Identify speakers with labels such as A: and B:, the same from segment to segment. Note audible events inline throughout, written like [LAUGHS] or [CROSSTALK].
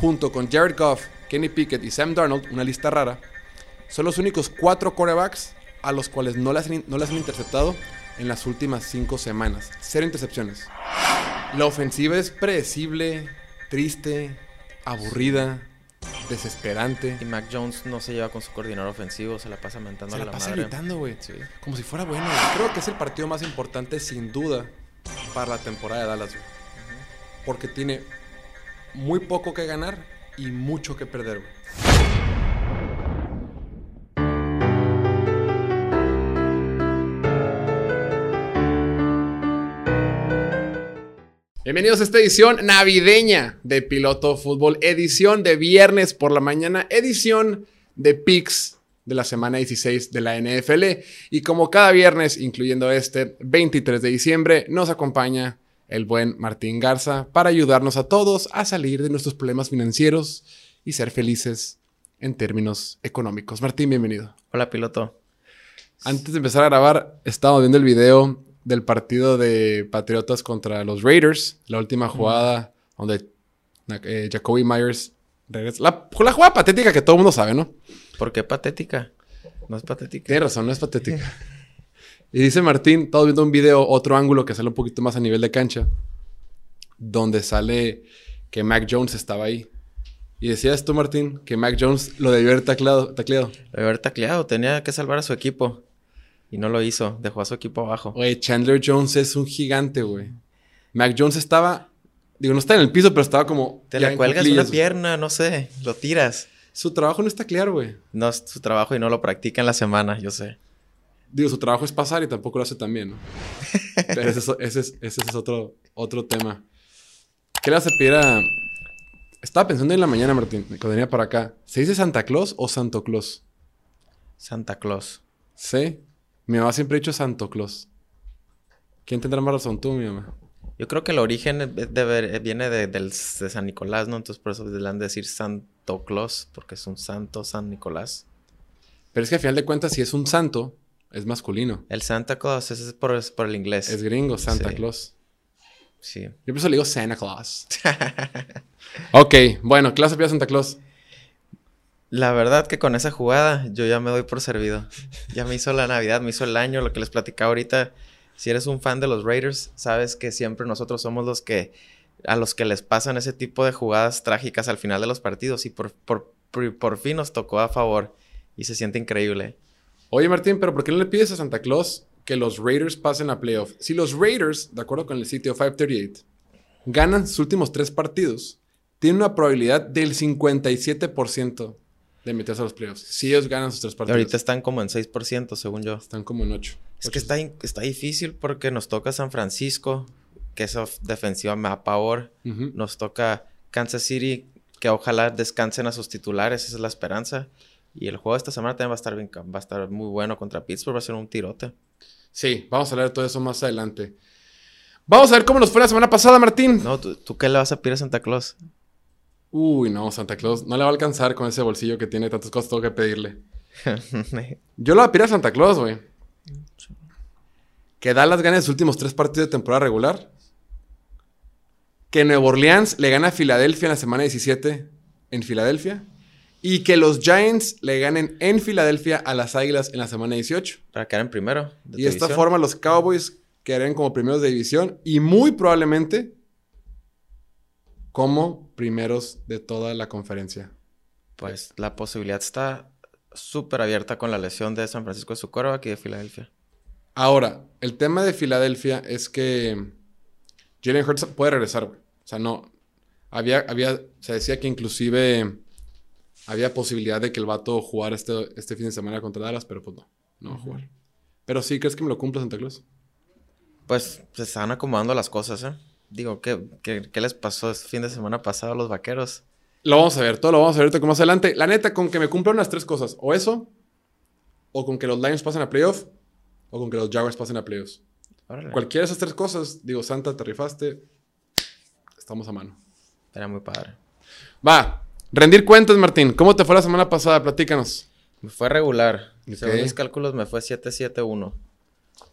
A: junto con Jared Goff, Kenny Pickett y Sam Darnold, una lista rara, son los únicos cuatro quarterbacks a los cuales no las, han, no las han interceptado en las últimas cinco semanas. Cero intercepciones. La ofensiva es predecible, triste, aburrida, desesperante.
B: Y Mac Jones no se lleva con su coordinador ofensivo, se la pasa mentando
A: Se
B: a
A: la
B: la
A: pasa
B: madre.
A: gritando, güey. Como si fuera bueno. güey. Creo que es el partido más importante, sin duda, para la temporada de Dallas, güey. Porque tiene muy poco que ganar y mucho que perder. Bienvenidos a esta edición navideña de Piloto Fútbol, edición de viernes por la mañana, edición de Picks de la semana 16 de la NFL. Y como cada viernes, incluyendo este 23 de diciembre, nos acompaña el buen Martín Garza para ayudarnos a todos a salir de nuestros problemas financieros y ser felices en términos económicos. Martín, bienvenido.
B: Hola, piloto.
A: Antes de empezar a grabar, estábamos viendo el video del partido de Patriotas contra los Raiders, la última jugada donde eh, Jacoby Myers regresa. La, la jugada patética que todo el mundo sabe, ¿no?
B: ¿Por qué patética? No es patética.
A: Tienes razón, no es patética. [LAUGHS] y dice Martín, estamos viendo un video, otro ángulo que sale un poquito más a nivel de cancha, donde sale que Mac Jones estaba ahí. Y decías tú, Martín, que Mac Jones lo debió haber tacleado. tacleado.
B: Debe haber tacleado, tenía que salvar a su equipo. Y no lo hizo, dejó a su equipo abajo.
A: Oye, Chandler Jones es un gigante, güey. Mac Jones estaba, digo, no está en el piso, pero estaba como...
B: Te
A: en
B: cuelgas una pierna, no sé, lo tiras.
A: Su trabajo no está claro, güey.
B: No es su trabajo y no lo practica en la semana, yo sé.
A: Digo, su trabajo es pasar y tampoco lo hace tan bien, ¿no? Pero ese es, ese es- ese es otro, otro tema. ¿Qué le pedir a...? Estaba pensando en la mañana, Martín, cuando venía para acá. ¿Se dice Santa Claus o Santo Claus?
B: Santa Claus.
A: Sí. Mi mamá siempre ha dicho Santo Claus. ¿Quién tendrá más razón tú, mi mamá?
B: Yo creo que el origen de viene de San Nicolás, ¿no? Entonces por eso le han de decir Santo Claus, porque es un santo San Nicolás.
A: Pero es que al final de cuentas, si es un santo, es masculino.
B: El Santa Claus, ese es por, el inglés.
A: Es gringo, Santa
B: Sí.
A: Claus.
B: Sí.
A: Yo por eso le digo Santa Claus. [LAUGHS] ok, bueno, ¿qué le a Santa Claus?
B: La verdad que con esa jugada yo ya me doy por servido. Ya me hizo la Navidad, me hizo el año, lo que les platicaba ahorita. Si eres un fan de los Raiders, sabes que siempre nosotros somos los que a los que les pasan ese tipo de jugadas trágicas al final de los partidos y por, por, por, por fin nos tocó a favor y se siente increíble.
A: Oye, Martín, pero ¿por qué no le pides a Santa Claus que los Raiders pasen a playoff? Si los Raiders, de acuerdo con el sitio 538, ganan sus últimos tres partidos, tienen una probabilidad del 57% de meterse a los playoffs. Si ellos ganan sus tres partidos.
B: ahorita están como en 6% según yo.
A: están como en 8.
B: Es que está, difícil porque nos toca San Francisco, que esa defensiva me da pavor. Nos toca Kansas City, que ojalá descansen a sus titulares, esa es la esperanza. Y el juego de esta semana también va a estar bien, va a estar muy bueno contra Pittsburgh, va a ser un tirote.
A: Sí, vamos a hablar de todo eso más adelante. Vamos a ver cómo nos fue la semana pasada, Martín.
B: No, ¿tú, tú qué le vas a pedir a Santa Claus?
A: Uy, no, Santa Claus no le va a alcanzar con ese bolsillo que tiene tantas cosas tengo que pedirle. [LAUGHS] Yo lo voy a pedir a Santa Claus, güey. Que Dallas gane sus últimos tres partidos de temporada regular. Que Nueva Orleans le gane a Filadelfia en la semana 17 en Filadelfia. Y que los Giants le ganen en Filadelfia a las Águilas en la semana 18.
B: Para quedar en primero. de
A: Y de esta
B: división.
A: forma los Cowboys quedarían como primeros de división y muy probablemente como primeros de toda la conferencia.
B: Pues la posibilidad está súper abierta con la lesión de San Francisco de su quarterback y de Filadelfia.
A: Ahora, el tema de Filadelfia es que Jalen Hurts puede regresar, güey. O sea, no. Había, había, se decía que inclusive había posibilidad de que el vato jugara este, este fin de semana contra Dallas, pero pues no, no va a jugar. Pero sí, ¿crees que me lo cumpla Santa Claus?
B: Pues se están acomodando las cosas, ¿eh? Digo, ¿qué, qué, qué les pasó este fin de semana pasado a los vaqueros?
A: Lo vamos a ver, todo lo vamos a ver ahorita más adelante. La neta, con que me cumplan las tres cosas. O eso, o con que los Lions pasen a playoff, o con que los Jaguars pasen a playoffs.
B: Órale.
A: Cualquiera de esas tres cosas, digo, Santa, te rifaste. Estamos a mano.
B: Era muy padre.
A: Va, rendir cuentas, Martín. ¿Cómo te fue la semana pasada? Platícanos.
B: Me fue regular. Según mis cálculos, me fue 7-7-1.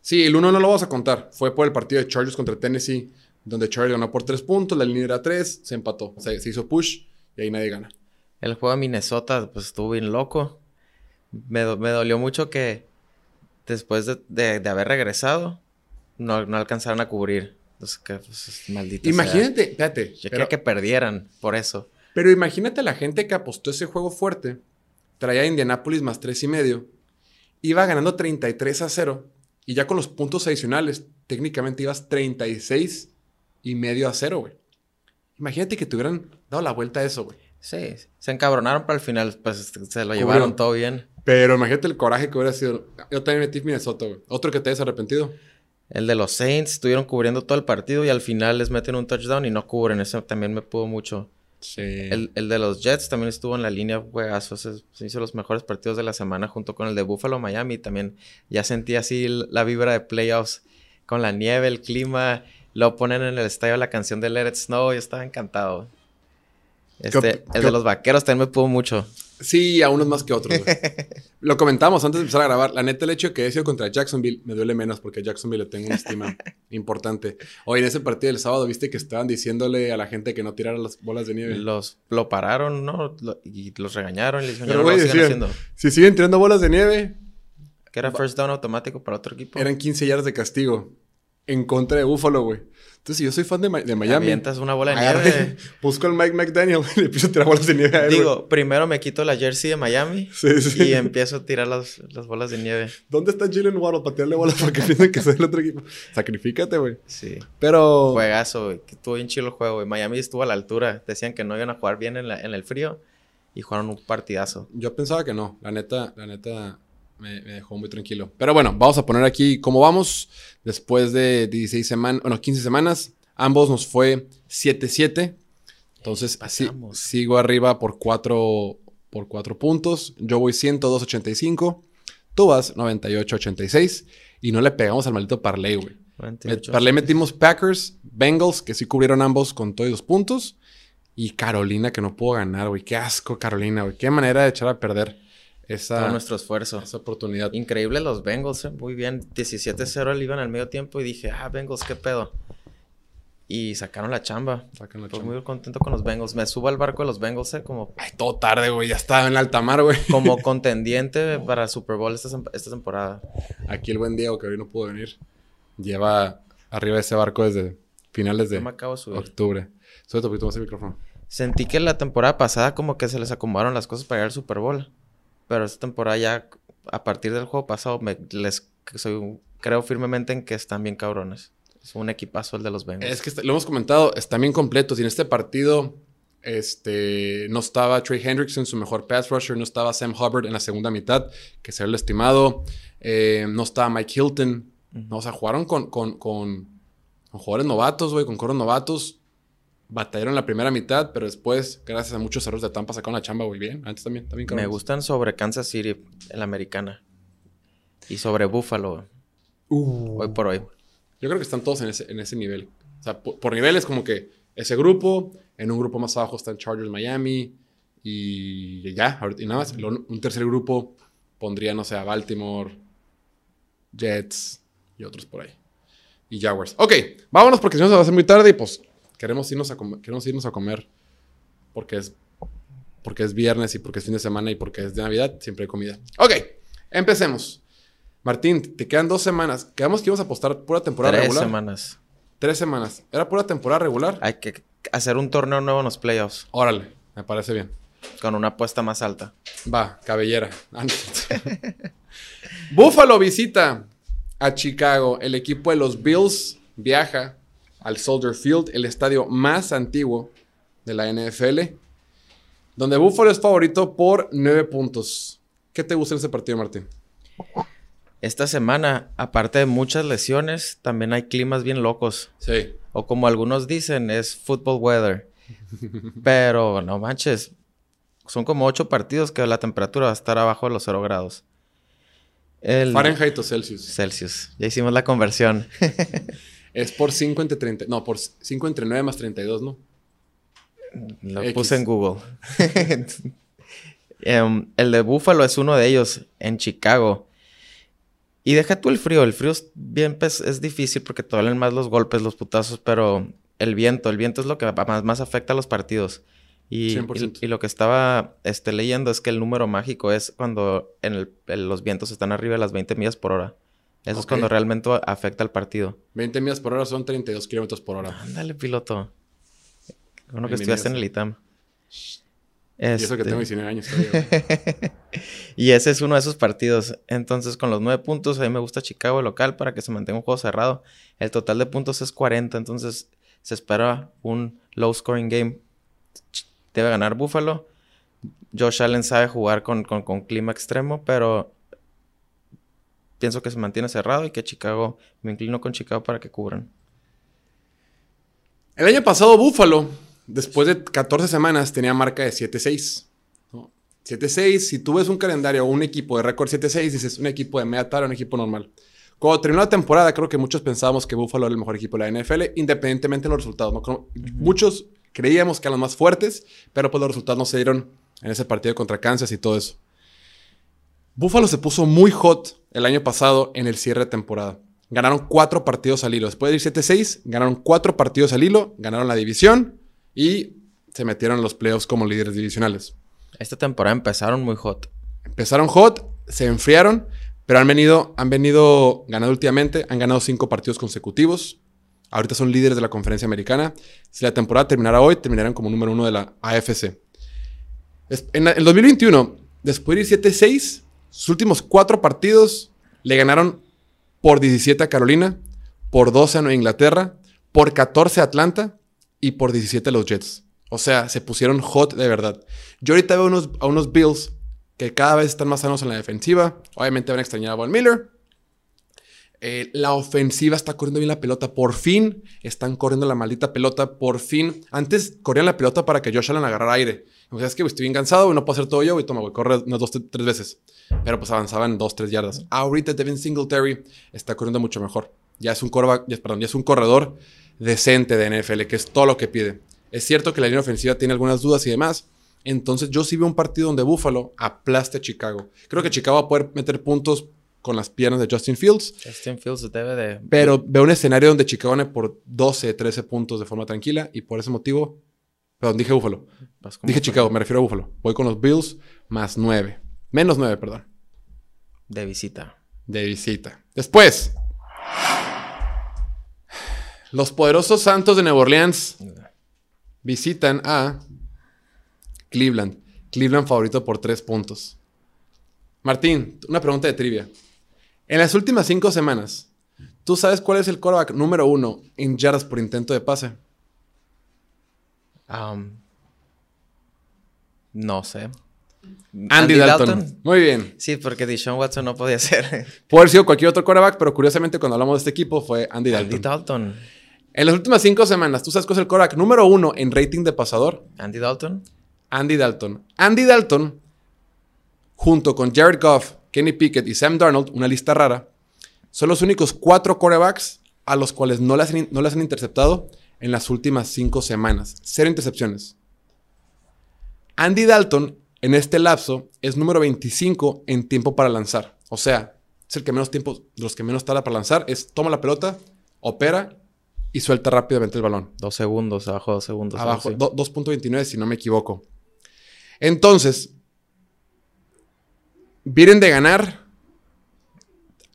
A: Sí, el 1 no lo vamos a contar. Fue por el partido de Chargers contra Tennessee, donde Chargers ganó por 3 puntos, la línea era 3, se empató. Se hizo push y ahí nadie gana.
B: El juego de Minnesota, pues estuvo bien loco. Me, dolió mucho que después de, haber regresado, no, no, alcanzaron a cubrir. Entonces, que, pues, maldito
A: Imagínate, espérate.
B: Yo quería que perdieran por eso.
A: Pero imagínate la gente que apostó ese juego fuerte, traía a Indianapolis más tres y medio, iba ganando 33 a 0, y ya con los puntos adicionales, técnicamente ibas 36 y medio a 0, güey. Imagínate que te hubieran dado la vuelta a eso, güey.
B: Sí, se encabronaron, pero al final, pues se lo llevaron todo bien.
A: Pero imagínate el coraje que hubiera sido. Yo también metí Minnesota, güey. Otro que te hayas arrepentido.
B: El de los Saints estuvieron cubriendo todo el partido y al final les meten un touchdown y no cubren. Eso también me pudo mucho. Sí. El, de los Jets también estuvo en la línea, juegazo. Se, se hizo los mejores partidos de la semana junto con el de Buffalo Miami. También ya sentí así la vibra de playoffs con la nieve, el clima. Lo ponen en el estadio la canción de Let It Snow. Yo estaba encantado. Este, el de los vaqueros también me pudo mucho.
A: Sí, a unos más que otros. [LAUGHS] Lo comentamos antes de empezar a grabar. La neta, el hecho de que he sido contra Jacksonville me duele menos porque a Jacksonville le tengo una estima [LAUGHS] importante. Hoy en ese partido del sábado viste que estaban diciéndole a la gente que no tirara las bolas de nieve.
B: Los lo pararon, ¿no? y los regañaron y les dijeron,
A: no, Si siguen tirando bolas de nieve.
B: Que era first down automático para otro equipo.
A: Eran 15 yardas de castigo en contra de Buffalo, güey. Entonces, si yo soy fan de, de Miami.
B: Avientas una bola de nieve. [LAUGHS]
A: Busco al Mike McDaniel [LAUGHS] y le empiezo a tirar bolas de nieve a él.
B: Digo, primero me quito la jersey de Miami. [LAUGHS] Sí, sí. Y empiezo a tirar las, las bolas de nieve.
A: ¿Dónde está Jalen Waddle para tirarle bolas para que piensen que soy el otro equipo? Sacrifícate, güey.
B: Sí.
A: Pero.
B: Juegazo, güey. Estuvo bien chido el juego, güey. Miami estuvo a la altura. Decían que no iban a jugar bien en, la, en el frío. Y jugaron un partidazo.
A: Yo pensaba que no. La neta, la neta me, dejó muy tranquilo. Pero bueno, vamos a poner aquí cómo vamos. Después de 16 semanas, bueno, 15 semanas, ambos nos fue 7-7. Entonces, así sigo arriba por 4 por cuatro puntos. Yo voy 102.85. Tú vas 98.86. Y no le pegamos al maldito Parley, güey. Parley metimos Packers, Bengals, que sí cubrieron ambos con todos los puntos. Y Carolina, que no pudo ganar, güey. Qué asco, Carolina, güey. Qué manera de echar a perder esa,
B: todo nuestro esfuerzo.
A: Esa oportunidad.
B: Increíble los Bengals, eh, muy bien. 17-0 iban al medio tiempo y dije, ah, Bengals, qué pedo. Y sacaron la chamba. Sacaron la muy contento con los Bengals. Me subo al barco de los Bengals, eh, como.
A: Ay, todo tarde, güey. Ya estaba en alta mar, güey.
B: Como contendiente [LAUGHS] para el Super Bowl esta, temporada.
A: Aquí el buen Diego, que hoy no pudo venir, lleva arriba ese barco desde finales de octubre. Sube más el micrófono.
B: Sentí que la temporada pasada, como que se les acomodaron las cosas para ir al Super Bowl. Pero esta temporada ya, a partir del juego pasado, me, les soy, creo firmemente en que están bien cabrones. Es un equipazo el de los Bengals.
A: Es que lo hemos comentado, están bien completos. Y en este partido este, no estaba Trey Hendrickson, su mejor pass rusher. No estaba Sam Hubbard en la segunda mitad, que se el estimado. Eh, no estaba Mike Hilton. O sea, jugaron con, con, con, con jugadores novatos, güey, con coros novatos batallaron la primera mitad, pero después, gracias a muchos errores de Tampa, sacaron la chamba muy bien. Antes también, también
B: Me gustan sobre Kansas City, en la americana. Y sobre Buffalo. Uh. Hoy por hoy.
A: Yo creo que están todos en ese, en ese nivel. O sea, por, niveles como que ese grupo, en un grupo más abajo están Chargers Miami y ya, y nada más. Un tercer grupo pondría, no sé, a Baltimore, Jets y otros por ahí. Y Jaguars. Ok, vámonos porque si no se va a hacer muy tarde y pues queremos irnos a, comer, queremos irnos a comer porque es, porque es viernes y porque es fin de semana y porque es de Navidad, siempre hay comida. Ok, empecemos. Martín, te quedan dos semanas. Quedamos que íbamos a apostar pura temporada regular.
B: Tres semanas.
A: Tres semanas. ¿Era pura temporada regular?
B: Hay que hacer un torneo nuevo en los playoffs.
A: Órale, me parece bien.
B: Con una apuesta más alta.
A: Va, cabellera. [LAUGHS] Ah, Buffalo visita a Chicago. El equipo de los Bills viaja al Soldier Field, el estadio más antiguo de la NFL, donde Buffalo es favorito por nueve puntos. ¿Qué te gusta en ese partido, Martín?
B: Esta semana, aparte de muchas lesiones, también hay climas bien locos.
A: Sí.
B: O como algunos dicen, es football weather. [LAUGHS] Pero no manches, son como ocho partidos que la temperatura va a estar abajo de los cero grados.
A: Fahrenheit o Celsius.
B: Celsius. Ya hicimos la conversión. [LAUGHS]
A: Es por 5 entre 30. No, por 5 entre 9 más 32, ¿no?
B: Lo puse en Google. [LAUGHS] Em, el de Búfalo es uno de ellos en Chicago. Y deja tú el frío. El frío es bien pues, es difícil porque te duelen más los golpes, los putazos, pero el viento, el viento es lo que más, más afecta a los partidos. Y, y, lo que estaba este, leyendo es que el número mágico es cuando en los vientos están arriba de las 20 millas por hora. Eso es cuando realmente afecta al partido.
A: 20 millas por hora son 32 kilómetros por hora.
B: Ándale, piloto. Uno que estudiaste en el ITAM.
A: Y eso que tengo 19 años [LAUGHS]
B: y ese es uno de esos partidos. Entonces, con los 9 puntos, a mí me gusta Chicago local para que se mantenga un juego cerrado. El total de puntos es 40, entonces se espera un low scoring game. Debe ganar Buffalo. Josh Allen sabe jugar con, con clima extremo, pero pienso que se mantiene cerrado y que Chicago, me inclino con Chicago para que cubran.
A: El año pasado Buffalo, después de 14 semanas, tenía marca de 7-6. 7-6, si tú ves un calendario o un equipo de récord 7-6, dices un equipo de media tabla, un equipo normal. Cuando terminó la temporada, creo que muchos pensábamos que Buffalo era el mejor equipo de la NFL, independientemente de los resultados. Muchos creíamos que eran los más fuertes, pero pues los resultados no se dieron en ese partido contra Kansas y todo eso. Buffalo se puso muy hot el año pasado en el cierre de temporada. Ganaron cuatro partidos al hilo. Después de ir 7-6, ganaron cuatro partidos al hilo, ganaron la división y se metieron en los playoffs como líderes divisionales.
B: Esta temporada empezaron muy hot.
A: Empezaron hot, se enfriaron, pero han venido, han venido ganando últimamente. Han ganado cinco partidos consecutivos. Ahorita son líderes de la conferencia americana. Si la temporada terminara hoy, terminarán como número uno de la AFC. En el 2021, después de ir 7-6, sus últimos cuatro partidos le ganaron por 17 a Carolina, por 12 a Nueva Inglaterra, por 14 a Atlanta y por 17 a los Jets. O sea, se pusieron hot de verdad. Yo ahorita veo unos, a unos Bills que cada vez están más sanos en la defensiva. Obviamente van a extrañar a Von Miller. Eh, la ofensiva está corriendo bien la pelota. Por fin están corriendo la maldita pelota. Por fin. Antes corrían la pelota para que Josh Allen agarrara aire. O sea, es que estoy bien cansado, no puedo hacer todo yo, y toma, güey, corre unas dos, tres veces. Pero pues avanzaban dos, tres yardas. Ahorita Devin Singletary está corriendo mucho mejor. Ya es un perdón, ya es un corredor decente de NFL, que es todo lo que pide. Es cierto que la línea ofensiva tiene algunas dudas y demás. Entonces yo sí veo un partido donde Buffalo aplaste a Chicago. Creo que Chicago va a poder meter puntos con las piernas de Justin Fields.
B: Justin Fields debe de...
A: Pero veo un escenario donde Chicago gane por 12, 13 puntos de forma tranquila y por ese motivo Perdón, dije Búfalo. Dije Chicago, me refiero a Búfalo. Voy con los Bills más 9. Menos 9, perdón.
B: De visita.
A: De visita. Después. Los poderosos Santos de Nueva Orleans visitan a Cleveland. Cleveland favorito por 3 puntos. Martín, una pregunta de trivia. En las últimas 5 semanas, ¿tú sabes cuál es el quarterback número uno en yardas por intento de pase?
B: no sé.
A: Andy, Dalton. Muy bien.
B: Sí, porque Deshaun Watson no podía ser. [LAUGHS]
A: Puede haber sido cualquier otro quarterback, pero curiosamente cuando hablamos de este equipo fue Andy Dalton.
B: Andy Dalton.
A: En las últimas cinco semanas, ¿tú sabes cuál es el quarterback número uno en rating de pasador?
B: Andy Dalton.
A: Andy Dalton. Andy Dalton, junto con Jared Goff, Kenny Pickett y Sam Darnold, una lista rara, son los únicos cuatro quarterbacks a los cuales no les, no les han interceptado en las últimas cinco semanas. Cero intercepciones. Andy Dalton, en este lapso, es número 25 en tiempo para lanzar. O sea, es el que menos tiempo, los que menos tarda para lanzar, es toma la pelota, opera y suelta rápidamente el balón.
B: Dos segundos, abajo dos segundos.
A: Abajo, 2.29 si no me equivoco. Entonces, vienen de ganar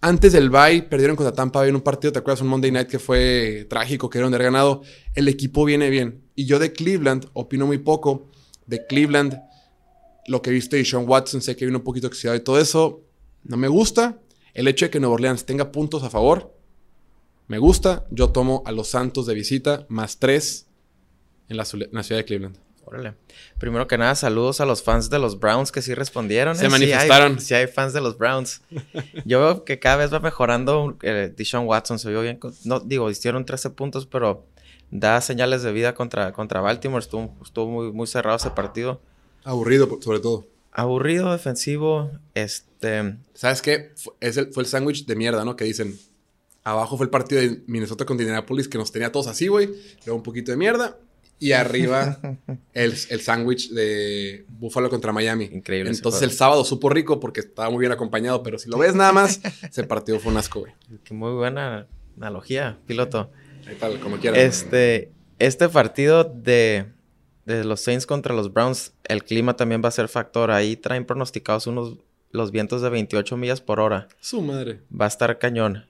A: antes del bye perdieron contra Tampa Bay en un partido, ¿te acuerdas? Un Monday Night que fue trágico, que era donde haber ganado. El equipo viene bien. Y yo de Cleveland opino muy poco. De Cleveland, lo que he visto de Sean Watson, sé que viene un poquito oxidado y todo eso. No me gusta. El hecho de que Nueva Orleans tenga puntos a favor, me gusta. Yo tomo a los Santos de visita, más tres en la ciudad de Cleveland.
B: Órale. Primero que nada, saludos a los fans de los Browns que sí respondieron.
A: Se ¿eh? manifestaron.
B: Sí hay, fans de los Browns. [LAUGHS] Yo veo que cada vez va mejorando eh, Deshaun Watson. Se vio bien. No, digo, hicieron 13 puntos, pero da señales de vida contra, contra Baltimore. Estuvo, estuvo muy, muy cerrado ese partido.
A: Aburrido, sobre todo.
B: Aburrido, defensivo. Este.
A: ¿Sabes qué? Fue, el, fue el sándwich de mierda, ¿no? Que dicen. Abajo fue el partido de Minnesota con Indianapolis que nos tenía todos así, güey. Luego un poquito de mierda y arriba el, el sándwich de Buffalo contra Miami.
B: Increíble.
A: Entonces el sábado supo rico porque estaba muy bien acompañado, pero si lo ves nada más, [LAUGHS] ese partido fue un asco, güey.
B: Qué muy buena analogía, piloto.
A: Ahí tal, como quieras.
B: Este, este partido de, de los Saints contra los Browns, el clima también va a ser factor. Ahí traen pronosticados unos los vientos de 28 millas por hora.
A: Su madre.
B: Va a estar cañón.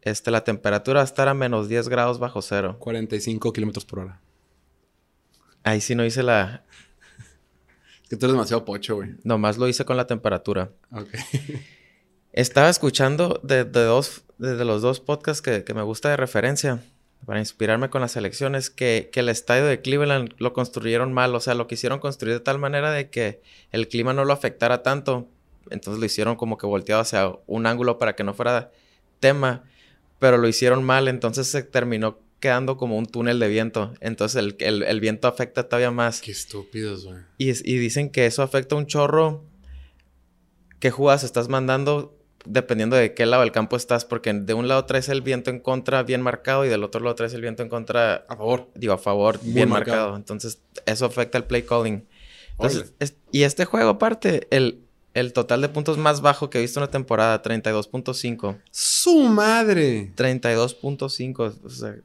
B: Este, la temperatura va a estar a menos 10 grados bajo cero.
A: 45 kilómetros por hora.
B: Ahí sí no hice la.
A: Es que tú eres demasiado pocho, güey.
B: Nomás lo hice con la temperatura.
A: Ok. [LAUGHS]
B: Estaba escuchando de, de dos, de, de los dos podcasts que, que me gusta de referencia para inspirarme con las elecciones, que, que, el estadio de Cleveland lo construyeron mal, o sea, lo quisieron construir de tal manera de que el clima no lo afectara tanto, entonces lo hicieron como que volteado hacia un ángulo para que no fuera tema, pero lo hicieron mal, entonces se terminó quedando como un túnel de viento, entonces el, el, el viento afecta todavía más.
A: Qué estúpidos, güey.
B: Y, y dicen que eso afecta un chorro. ¿Qué jugadas estás mandando? dependiendo de qué lado del campo estás, porque de un lado traes el viento en contra bien marcado y del otro lado traes el viento en contra
A: a favor.
B: Digo, a favor
A: Muy
B: bien
A: marcado.
B: marcado. Entonces, eso afecta el play calling. Entonces, es- y este juego, aparte, el, el total de puntos más bajo que he visto en la temporada, 32.5.
A: ¡Su madre!
B: 32.5. O sea,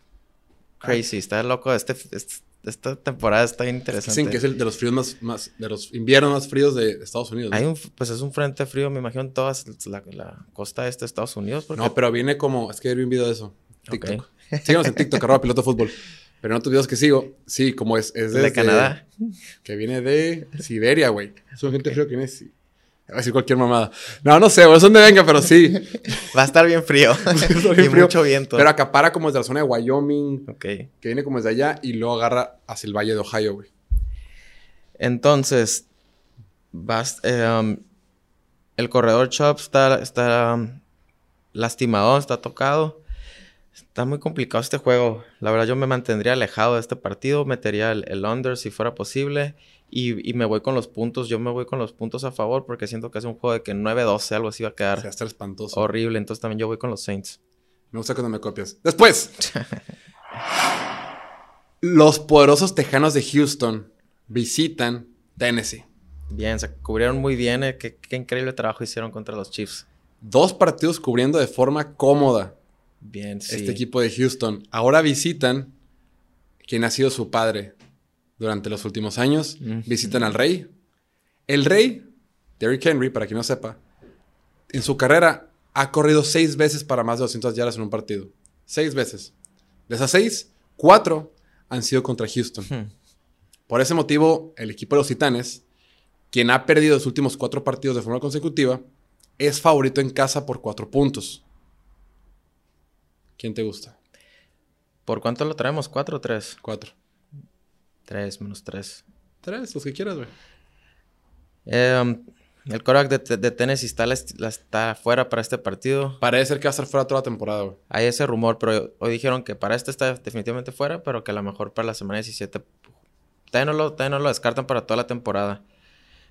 B: crazy. Está loco. Este, este- esta temporada está bien interesante.
A: Dicen que es el de los fríos más, más de los inviernos más fríos de Estados Unidos.
B: Hay un, pues es un frente frío, me imagino, en toda la, la costa este de Estados Unidos. Porque
A: No, pero viene como. Es que vi un video de eso.
B: Ok.
A: TikTok. Síganos en TikTok, arroba piloto fútbol. Pero en otros videos que sigo, sí, como es, es
B: de Canadá.
A: Que viene de Siberia, güey. Son gente frío que viene de Voy a decir cualquier mamada. No, no sé, güey, es donde venga, pero sí. [LAUGHS]
B: Va a estar bien frío. [LAUGHS] y
A: frío.
B: mucho viento.
A: Pero acapara como desde la zona de Wyoming,
B: Ok.
A: que viene como desde allá y luego agarra hacia el valle de Ohio, güey.
B: Entonces, vas, eh, um, el corredor Chop está, está um, lastimado, está tocado. Está muy complicado este juego. La verdad, yo me mantendría alejado de este partido. Metería el, el under si fuera posible. Y, y me voy con los puntos. Yo me voy con los puntos a favor porque siento que es un juego de que 9-12, algo así va a
A: O sea,
B: quedar
A: está espantoso.
B: horrible. Entonces también yo voy con los Saints.
A: Me gusta cuando me copias. Después. Los poderosos tejanos de Houston visitan Tennessee.
B: Bien, se cubrieron muy bien. eh, Qué, qué increíble trabajo hicieron contra los Chiefs.
A: Dos partidos cubriendo de forma cómoda
B: Bien, sí.
A: este equipo de Houston. Ahora visitan quien ha sido su padre durante los últimos años.
B: Mm.
A: Visitan al rey. El rey, Derrick Henry, para quien no sepa, en su carrera ha corrido seis veces para más de 200 yardas en un partido. Seis veces. De esas seis, cuatro han sido contra Houston. Por ese motivo, el equipo de los Titanes, quien ha perdido los últimos cuatro partidos de forma consecutiva, es favorito en casa por cuatro puntos. ¿Quién te gusta?
B: ¿Por cuánto lo traemos? ¿Cuatro o tres?
A: Cuatro.
B: Tres menos tres.
A: Tres, los que quieras, güey.
B: Eh, um, el quarterback de, de Tennessee está, la- la- está fuera para este partido.
A: Parece ser que va a estar fuera toda la temporada, güey.
B: Hay ese rumor, pero hoy dijeron que para este está definitivamente fuera, pero que a lo mejor para la semana 17 todavía no lo, todavía no lo descartan para toda la temporada.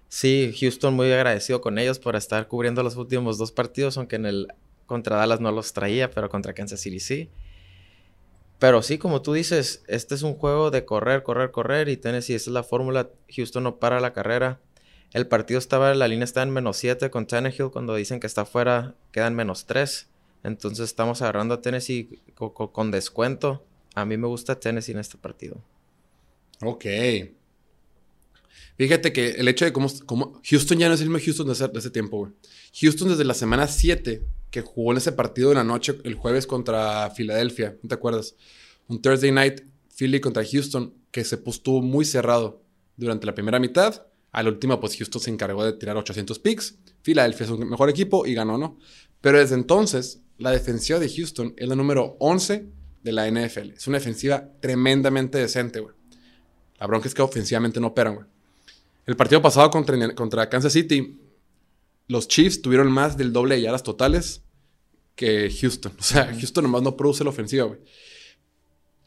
B: Sí, Houston muy agradecido con ellos por estar cubriendo los últimos dos partidos, aunque en el contra Dallas no los traía, pero contra Kansas City sí. Pero sí, como tú dices, este es un juego de correr, correr, correr y Tennessee, esa es la fórmula. Houston no para la carrera. El partido estaba, la línea está en menos 7 con Tannehill. Cuando dicen que está fuera, quedan menos 3. Entonces estamos agarrando a Tennessee co- co- con, descuento. A mí me gusta Tennessee en este partido.
A: Ok. Fíjate que el hecho de cómo, cómo Houston ya no es el mismo Houston de ese, de ese tiempo, güey. Houston desde la semana 7, que jugó en ese partido de la noche el jueves contra Filadelfia, ¿no te acuerdas? Un Thursday night, Philly contra Houston, que se puso muy cerrado durante la primera mitad. A la última, pues Houston se encargó de tirar 800 picks. Filadelfia es un mejor equipo y ganó, ¿no? Pero desde entonces, la defensiva de Houston es la número 11 de la NFL. Es una defensiva tremendamente decente, güey. La bronca es que ofensivamente no operan, güey. El partido pasado contra, contra Kansas City, los Chiefs tuvieron más del doble de yardas totales que Houston. O sea, Houston nomás no produce la ofensiva, güey.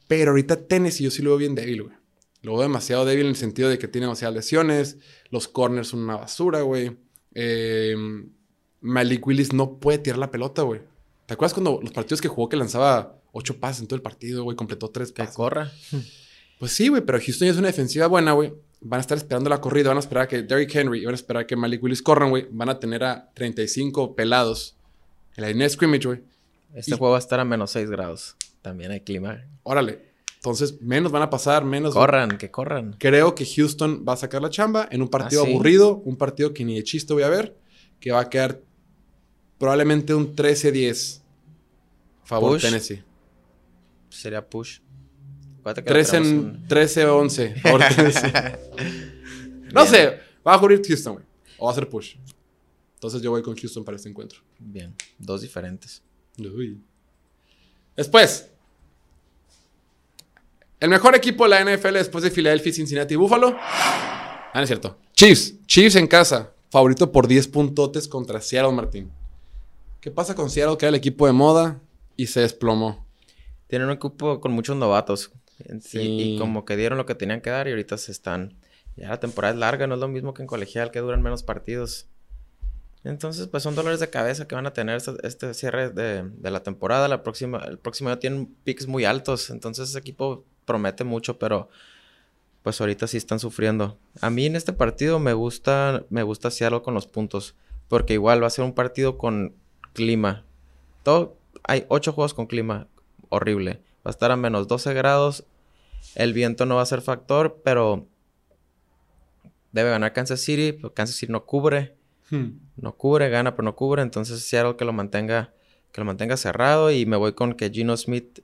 A: Pero ahorita Tennessee yo sí lo veo bien débil, güey. Lo veo demasiado débil en el sentido de que tiene demasiadas lesiones. Los corners son una basura, güey. Eh, Malik Willis no puede tirar la pelota, güey. ¿Te acuerdas cuando los partidos que jugó que lanzaba ocho pases en todo el partido, güey? Completó tres
B: Que
A: pases.
B: corra.
A: Pues sí, güey, pero Houston ya es una defensiva buena, güey. Van a estar esperando la corrida, van a esperar a que Derrick Henry y van a esperar a que Malik Willis corran, güey. Van a tener a 35 pelados en la línea de scrimmage, güey.
B: Este
A: Y-
B: juego va a estar a menos 6 grados. También hay clima.
A: Órale. Entonces, menos van a pasar, menos.
B: Corran, que corran.
A: Creo que Houston va a sacar la chamba en un partido
B: ¿Ah, sí?
A: aburrido, un partido que ni de chiste voy a ver, que va a quedar probablemente un 13-10. Favor
B: Push.
A: Tennessee.
B: Sería push. Acuérdate que
A: 13
B: tenemos
A: en-
B: un-
A: 13-11. favor Tennessee. no
B: Bien.
A: sé, va a cubrir Houston, güey. O va a ser push. Entonces yo voy con Houston para este encuentro.
B: Bien, dos diferentes.
A: Uy. Después. El mejor equipo de la NFL después de Philadelphia, Cincinnati y Buffalo. Ah, no es cierto. Chiefs. Chiefs en casa. Favorito por 10 puntotes contra Seattle, Martín. ¿Qué pasa con Seattle? Que era el equipo de moda y se desplomó.
B: Tienen un equipo con muchos novatos.
A: Sí.
B: Y, y como que dieron lo que tenían que dar y ahorita se están... Ya la temporada es larga, no es lo mismo que en colegial, que duran menos partidos. Entonces, pues son dolores de cabeza que van a tener este, este cierre de, de la temporada. La próxima, el próximo año tienen picks muy altos. Entonces, ese equipo promete mucho, pero pues ahorita sí están sufriendo. A mí en este partido me gusta, me gusta Seattle con los puntos. Porque igual va a ser un partido con clima. Todo, hay ocho juegos con clima horrible. Va a estar a menos 12 grados. El viento no va a ser factor, pero debe ganar Kansas City. Pero Kansas City no cubre.
A: Hmm.
B: No cubre, gana, pero no cubre. Entonces Seattle que lo mantenga, que lo mantenga cerrado. Y me voy con que Gino Smith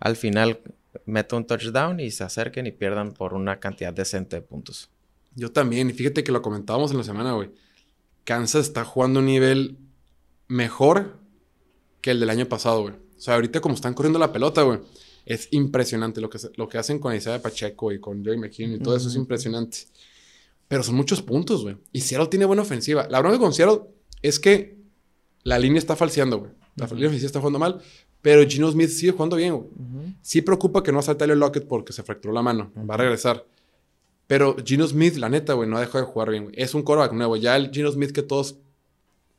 B: al final meta un touchdown y se acerquen y pierdan por una cantidad decente de puntos.
A: Yo también. Y fíjate que lo comentábamos en la semana, güey. Kansas está jugando a un nivel mejor que el del año pasado, güey. O sea, ahorita como están corriendo la pelota, güey. Es impresionante lo que, lo que hacen con Isaiah Pacheco y con Joey McKeon y todo eso es impresionante. Pero son muchos puntos, güey. Y Seattle tiene buena ofensiva. La bronca con Seattle es que la línea está falseando, güey. La línea ofensiva está jugando mal. Pero Gino Smith sigue jugando bien, güey. Sí preocupa que no salga Tyler Lockett porque se fracturó la mano. Va a regresar. Pero Gino Smith, la neta, güey, no dejó de jugar bien, güey. Es un coreback nuevo. Ya el Gino Smith que todos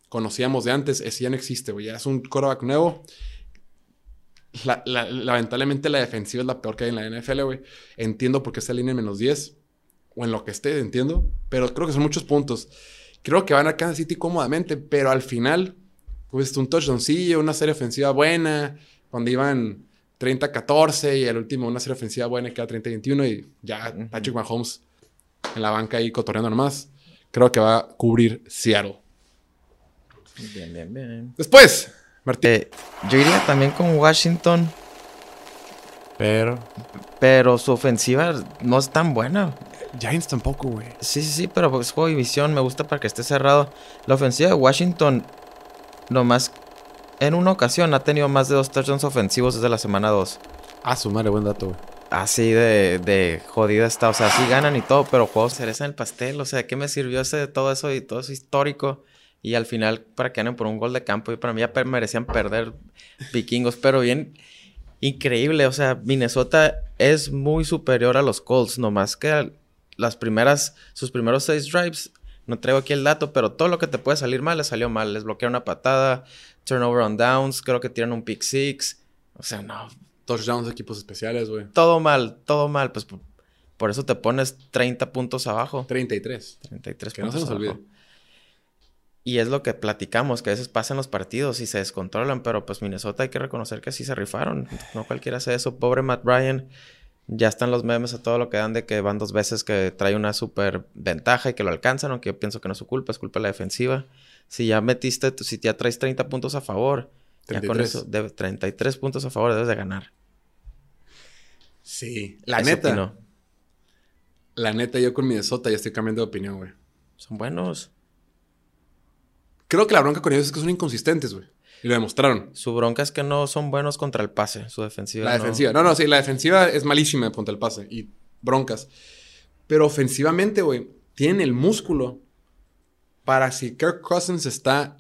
A: conocíamos de antes, ese ya no existe, güey. Ya es un coreback nuevo. La- la- lamentablemente la defensiva es la peor que hay en la NFL, güey. Entiendo por qué está línea en menos 10. O en lo que esté, entiendo. Pero creo que son muchos puntos. Creo que van a Kansas City cómodamente, pero al final, pues un touchdowncillo, una serie ofensiva buena. Cuando iban 30-14 y al último una serie ofensiva buena queda 30-21 y ya. Patrick Mahomes en la banca ahí cotorreando nomás. Creo que va a cubrir Seattle.
B: Bien, bien, bien.
A: Después, Martín.
B: Eh, yo iría también con Washington,
A: Pero
B: pero su ofensiva no es tan buena.
A: Giants tampoco, güey.
B: Sí, sí, sí, pero pues juego de visión, me gusta para que esté cerrado. La ofensiva de Washington, nomás en una ocasión ha tenido más de dos touchdowns ofensivos desde la semana 2.
A: Ah, su madre, buen dato, güey.
B: Así de, de jodida está, o sea, sí ganan y todo, pero juegos cereza en el pastel, o sea, ¿qué me sirvió ese todo eso y todo eso histórico? Y al final, para que ganen por un gol de campo, y para mí ya merecían perder vikingos, pero bien increíble, o sea, Minnesota es muy superior a los Colts, nomás que las primeras, sus primeros seis drives, no traigo aquí el dato, pero todo lo que te puede salir mal les salió mal, les bloquearon una patada, turnover on downs, creo que tiran un pick six, o sea, no,
A: Touchdowns, equipos especiales, güey.
B: todo mal, todo mal, pues por, por eso te pones 30 puntos abajo.
A: 33.
B: 33
A: Que no
B: puntos
A: se nos olvide.
B: Y es lo que platicamos, que a veces pasan los partidos y se descontrolan, pero pues Minnesota hay que reconocer que sí se rifaron. No cualquiera hace eso. Pobre Matt Ryan. Ya están los memes a todo lo que dan de que van dos veces que trae una super ventaja y que lo alcanzan, aunque yo pienso que no es su culpa, es culpa de la defensiva. Si ya metiste, si ya traes 30 puntos a favor, ya con
A: 33.
B: eso, debe- 33 puntos a favor debes de ganar.
A: Sí. La
B: Eso
A: neta. La neta, yo con Minnesota ya estoy cambiando de opinión, güey.
B: Son buenos.
A: Creo que la bronca con ellos es que son inconsistentes, güey. Y lo demostraron.
B: Su bronca es que no son buenos contra el pase. Su defensiva.
A: La
B: no.
A: defensiva. No, no, sí, la defensiva es malísima contra el pase. Y broncas. Pero ofensivamente, güey, tienen el músculo para si Kirk Cousins está.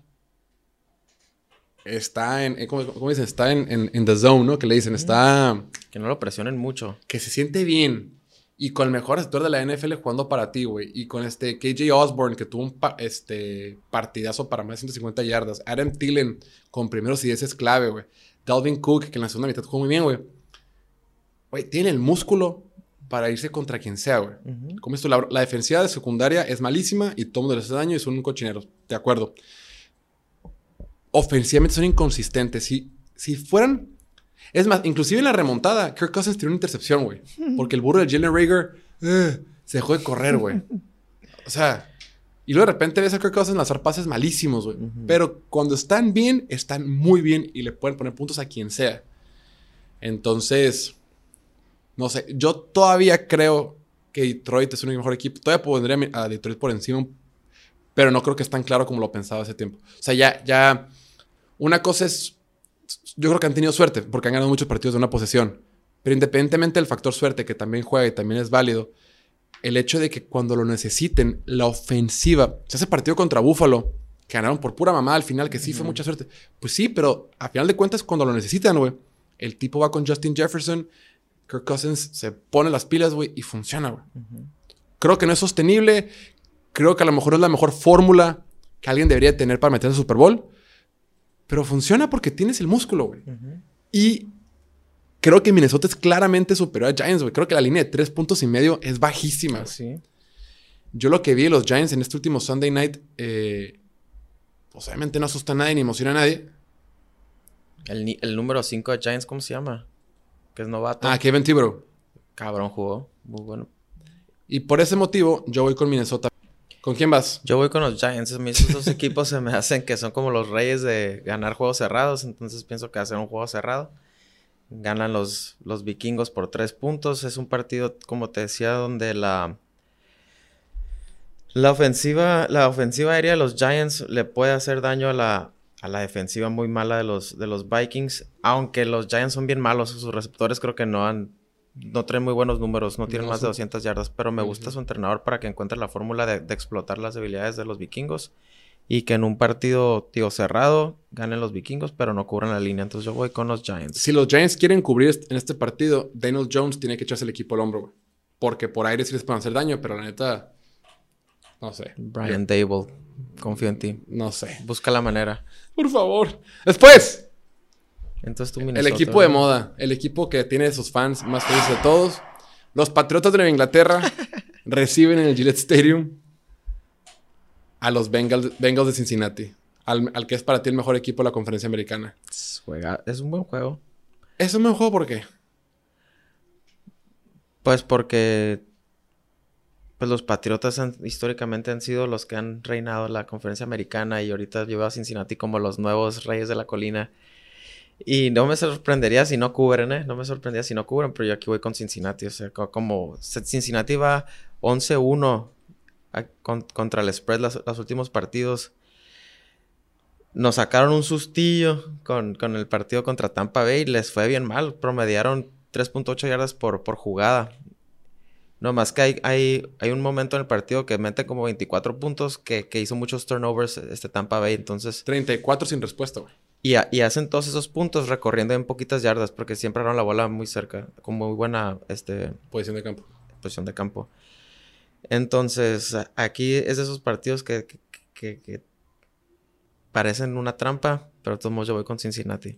A: Está en. eh, ¿Cómo, cómo dicen? Está en, en, en the zone, ¿no? Que le dicen. Está.
B: Que no lo presionen mucho.
A: Que se siente bien. Y con el mejor receptor de la NFL jugando para ti, güey. Y con este KJ Osborne, que tuvo un pa- este, partidazo para más de 150 yardas. Adam Thielen con primeros y es clave, güey. Dalvin Cook, que en la segunda mitad jugó muy bien, güey. Güey, tiene el músculo para irse contra quien sea, güey. Como esto, la, la defensiva de secundaria es malísima y todo mundo les hace daño y son un cochinero. De acuerdo. Ofensivamente son inconsistentes. Si, si fueran Es más, inclusive en la remontada, Kirk Cousins tiene una intercepción, güey. Porque el burro de Jalen Rager eh, se dejó de correr, güey. O sea, y luego de repente ves a Kirk Cousins lanzar pases malísimos, güey. Pero cuando están bien, están muy bien y le pueden poner puntos a quien sea. Entonces, no sé, yo todavía creo que Detroit es un mejor equipo. Todavía pondría a Detroit por encima, pero no creo que es tan claro como lo pensaba hace tiempo. O sea, ya, ya, una cosa es, yo creo que han tenido suerte porque han ganado muchos partidos de una posesión. Pero independientemente del factor suerte, que también juega y también es válido, el hecho de que cuando lo necesiten, la ofensiva, se hace partido contra Buffalo, que ganaron por pura mamá al final, que sí fue mucha suerte. Pues sí, pero a final de cuentas, cuando lo necesitan, güey, el tipo va con Justin Jefferson, Kirk Cousins se pone las pilas, güey, y funciona, güey. Creo que no es sostenible. Creo que a lo mejor es la mejor fórmula que alguien debería tener para meterse al Super Bowl. Pero funciona porque tienes el músculo, güey. Y creo que Minnesota es claramente superior a Giants, güey. Creo que la línea de tres puntos y medio es bajísima.
B: Sí.
A: Yo lo que vi de los Giants en este último Sunday night, eh, pues obviamente no asusta a nadie ni emociona a nadie.
B: El, el número 5 de Giants, ¿cómo se llama? Que es novato.
A: Ah, Kevin Thibodeau.
B: Cabrón jugó. Muy bueno.
A: Y por ese motivo, yo voy con Minnesota. ¿Con quién vas?
B: Yo voy con los Giants. A mí esos dos [LAUGHS] equipos se me hacen que son como los reyes de ganar juegos cerrados. Entonces pienso que va a ser un juego cerrado. Ganan los, los vikingos por tres puntos. Es un partido, como te decía, donde la... La ofensiva, la ofensiva aérea de los Giants le puede hacer daño a la, a la defensiva muy mala de los, de los Vikings. Aunque los Giants son bien malos, sus receptores creo que no han. No traen muy buenos números, no tienen más de 200 yardas, pero me gusta su entrenador para que encuentre la fórmula de, explotar las debilidades de los vikingos y que en un partido, tío, cerrado, ganen los vikingos, pero no cubran la línea. Entonces yo voy con los Giants.
A: Si los Giants quieren cubrir en este partido, Daniel Jones tiene que echarse el equipo al hombro, Porque por aire sí les pueden hacer daño, pero la neta, no sé.
B: Brian Dable, confío en ti.
A: No sé.
B: Busca la manera.
A: Por favor. Después.
B: Entonces tú,
A: El equipo de moda. El equipo que tiene sus fans más felices de todos. Los Patriotas de Nueva Inglaterra [LAUGHS] reciben en el Gillette Stadium a los Bengals, de Cincinnati. Al, que es para ti el mejor equipo de la conferencia americana.
B: Juega. Es un buen juego.
A: ¿Es un buen juego por qué?
B: Pues porque pues los Patriotas históricamente han sido los que han reinado la conferencia americana y ahorita llevo a Cincinnati como los nuevos reyes de la colina. Y no me sorprendería si no cubren, ¿eh? No me sorprendería si no cubren, pero yo aquí voy con Cincinnati. O sea, como Cincinnati va 11-1 contra el spread los, últimos partidos. Nos sacaron un sustillo con, con, el partido contra Tampa Bay. Les fue bien mal. Promediaron 3.8 yardas por, por jugada. No más que hay, hay, hay, un momento en el partido que mete como 24 puntos, que, hizo muchos turnovers este Tampa Bay, entonces...
A: 34 sin respuesta, güey.
B: Y, y, hacen todos esos puntos recorriendo en poquitas yardas, porque siempre agarran la bola muy cerca, con muy buena... Este,
A: posición de campo.
B: Posición de campo. Entonces, aquí es de esos partidos que, que parecen una trampa, pero de todos modos yo voy con Cincinnati.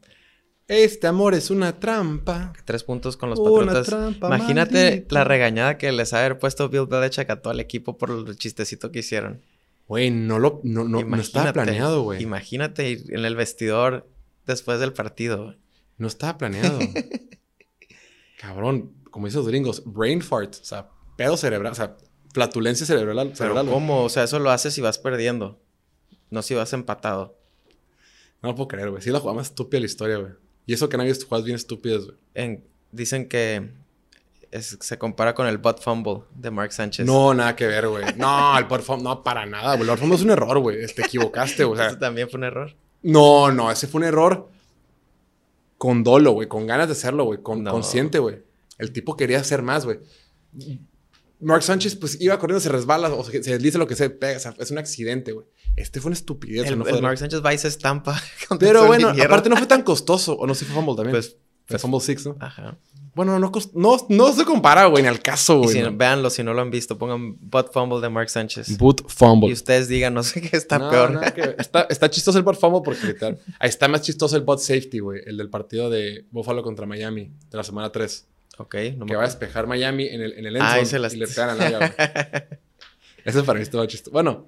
A: Este amor es una trampa.
B: Tres puntos con los Patriotas. Trampa Imagínate la regañada que les ha haber puesto Bill Belichick a todo el equipo por el chistecito que hicieron.
A: Güey, no lo no, no, estaba planeado, güey.
B: Imagínate en el vestidor después del partido.
A: No estaba planeado. [LAUGHS] Cabrón, como dicen los gringos, brain fart, o sea, pedo cerebral, o sea, flatulencia cerebral.
B: cerebral ¿cómo? O sea, eso lo haces si vas perdiendo, no si vas empatado.
A: No lo puedo creer, güey. Sí, la jugada más estúpida de la historia, güey. Y eso que no hay jugadas bien estúpidas,
B: güey. dicen que se compara con el butt fumble de Mark Sánchez.
A: No, nada que ver, güey. No, el butt fumble, no, para nada, güey. El butt fumble es un error, güey. Te equivocaste, güey.
B: ¿Eso también fue un error?
A: No, no, ese fue un error con dolo, güey. Con ganas de hacerlo, güey. Con, Consciente, güey. El tipo quería hacer más, güey. Mark Sánchez, pues iba corriendo, se resbala o se, dice lo que se pega. O sea, es un accidente, güey. Este fue una estupidez.
B: El,
A: no
B: fue Mark Sánchez va y se estampa. [LAUGHS]
A: Pero bueno, aparte no fue tan costoso. O no sé, fue fumble también. Pues, fue fumble six, ¿no? Ajá. Bueno, no, no, no se compara, güey, ni al caso, güey.
B: Si Véanlo, si no lo han visto, pongan butt fumble de Mark Sánchez.
A: Butt fumble.
B: Y ustedes digan, no sé qué está peor.
A: está, está, chistoso el butt fumble porque ahí está más chistoso el butt safety, güey. El del partido de Buffalo contra Miami de la semana 3.
B: Ok.
A: No que va a despejar Miami en el, en el ah, y le pegan al área, Eso para mí estuvo chistoso. Bueno,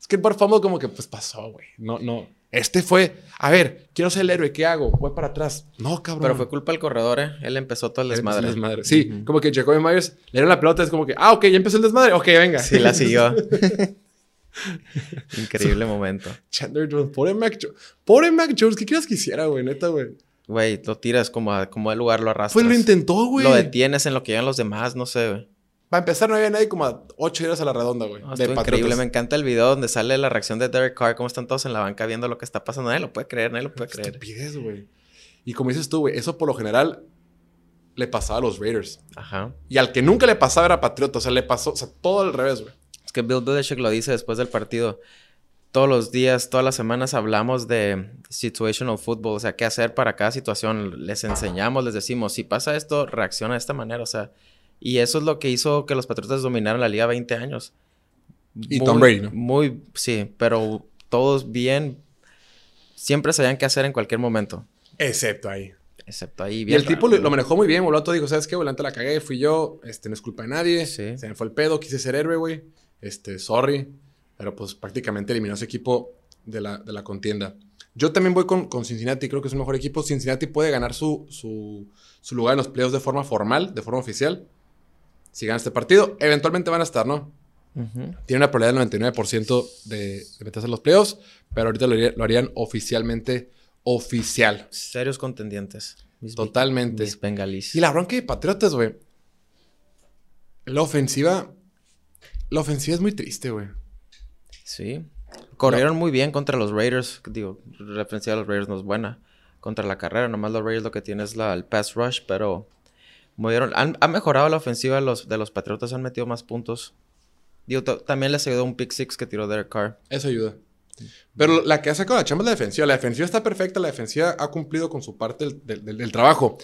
A: es que el butt fumble como que pues pasó, güey. No, no. Este fue, a ver, quiero ser el héroe, ¿qué hago? Voy para atrás. No, cabrón.
B: Pero fue culpa del corredor, ¿eh? Él empezó todo el desmadre.
A: El desmadre. Sí, como que Jacoby Myers le dieron la pelota, es como que, ah, ok, ya empezó el desmadre, ok, venga.
B: Sí, la siguió. [LAUGHS] Increíble momento.
A: Chandler Jones, pobre Mac Jones. Pobre Mac Jones, ¿qué quieras que hiciera, güey? Neta, güey.
B: Güey, lo tiras como a, como el lugar, lo arrastras.
A: Pues lo intentó, güey.
B: Lo detienes en lo que llegan los demás, no sé, güey.
A: Para empezar, no había nadie como a 8 horas a la redonda, güey.
B: No, increíble. Me encanta el video donde sale la reacción de Derek Carr, cómo están todos en la banca viendo lo que está pasando. Nadie lo puede creer, nadie lo puede creer.
A: Estupidez, güey. Y como dices tú, güey, eso por lo general le pasaba a los Raiders.
B: Ajá.
A: Y al que nunca le pasaba era Patriota. O sea, le pasó, o sea, todo al revés, güey.
B: Es que Bill Belichick lo dice después del partido. Todos los días, todas las semanas hablamos de situational football, o sea, qué hacer para cada situación. Les enseñamos, les decimos, si pasa esto, reacciona de esta manera, o sea, y eso es lo que hizo que los Patriotas dominaran la liga 20 años.
A: Y Tom Brady, ¿no?
B: Muy, sí, pero todos bien, siempre sabían qué hacer en cualquier momento.
A: Excepto ahí.
B: Excepto ahí.
A: Bien y el tipo lo, manejó muy bien. Volato dijo, ¿sabes qué? Volante la cagué, fui yo. Este, no es culpa de nadie. Se me fue el pedo, quise ser héroe, güey. Este, sorry. Pero pues prácticamente eliminó a ese equipo de la, de la contienda. Yo también voy con, con, Cincinnati, creo que es un mejor equipo. Cincinnati puede ganar su, su, su lugar en los playoffs de forma formal, de forma oficial si ganan este partido, eventualmente van a estar, ¿no? Tiene una probabilidad del 99% de, de, meterse en los playoffs, pero ahorita lo, harían oficialmente oficial.
B: Serios contendientes.
A: Totalmente.
B: Mis bengalís.
A: Y la bronca de Patriotas, güey. La ofensiva. La ofensiva es muy triste, güey.
B: Sí. Corrieron muy bien contra los Raiders. Digo, referencia a los Raiders no es buena. Contra la carrera, nomás los Raiders lo que tiene es la, el pass rush, pero han, ha mejorado la ofensiva de los, de los Patriotas, han metido más puntos. Digo, también les ayudó un pick six que tiró Derek Carr.
A: Eso ayuda. Pero la que ha sacado la chamba es la defensiva. La defensiva está perfecta, la defensiva ha cumplido con su parte del, del, trabajo.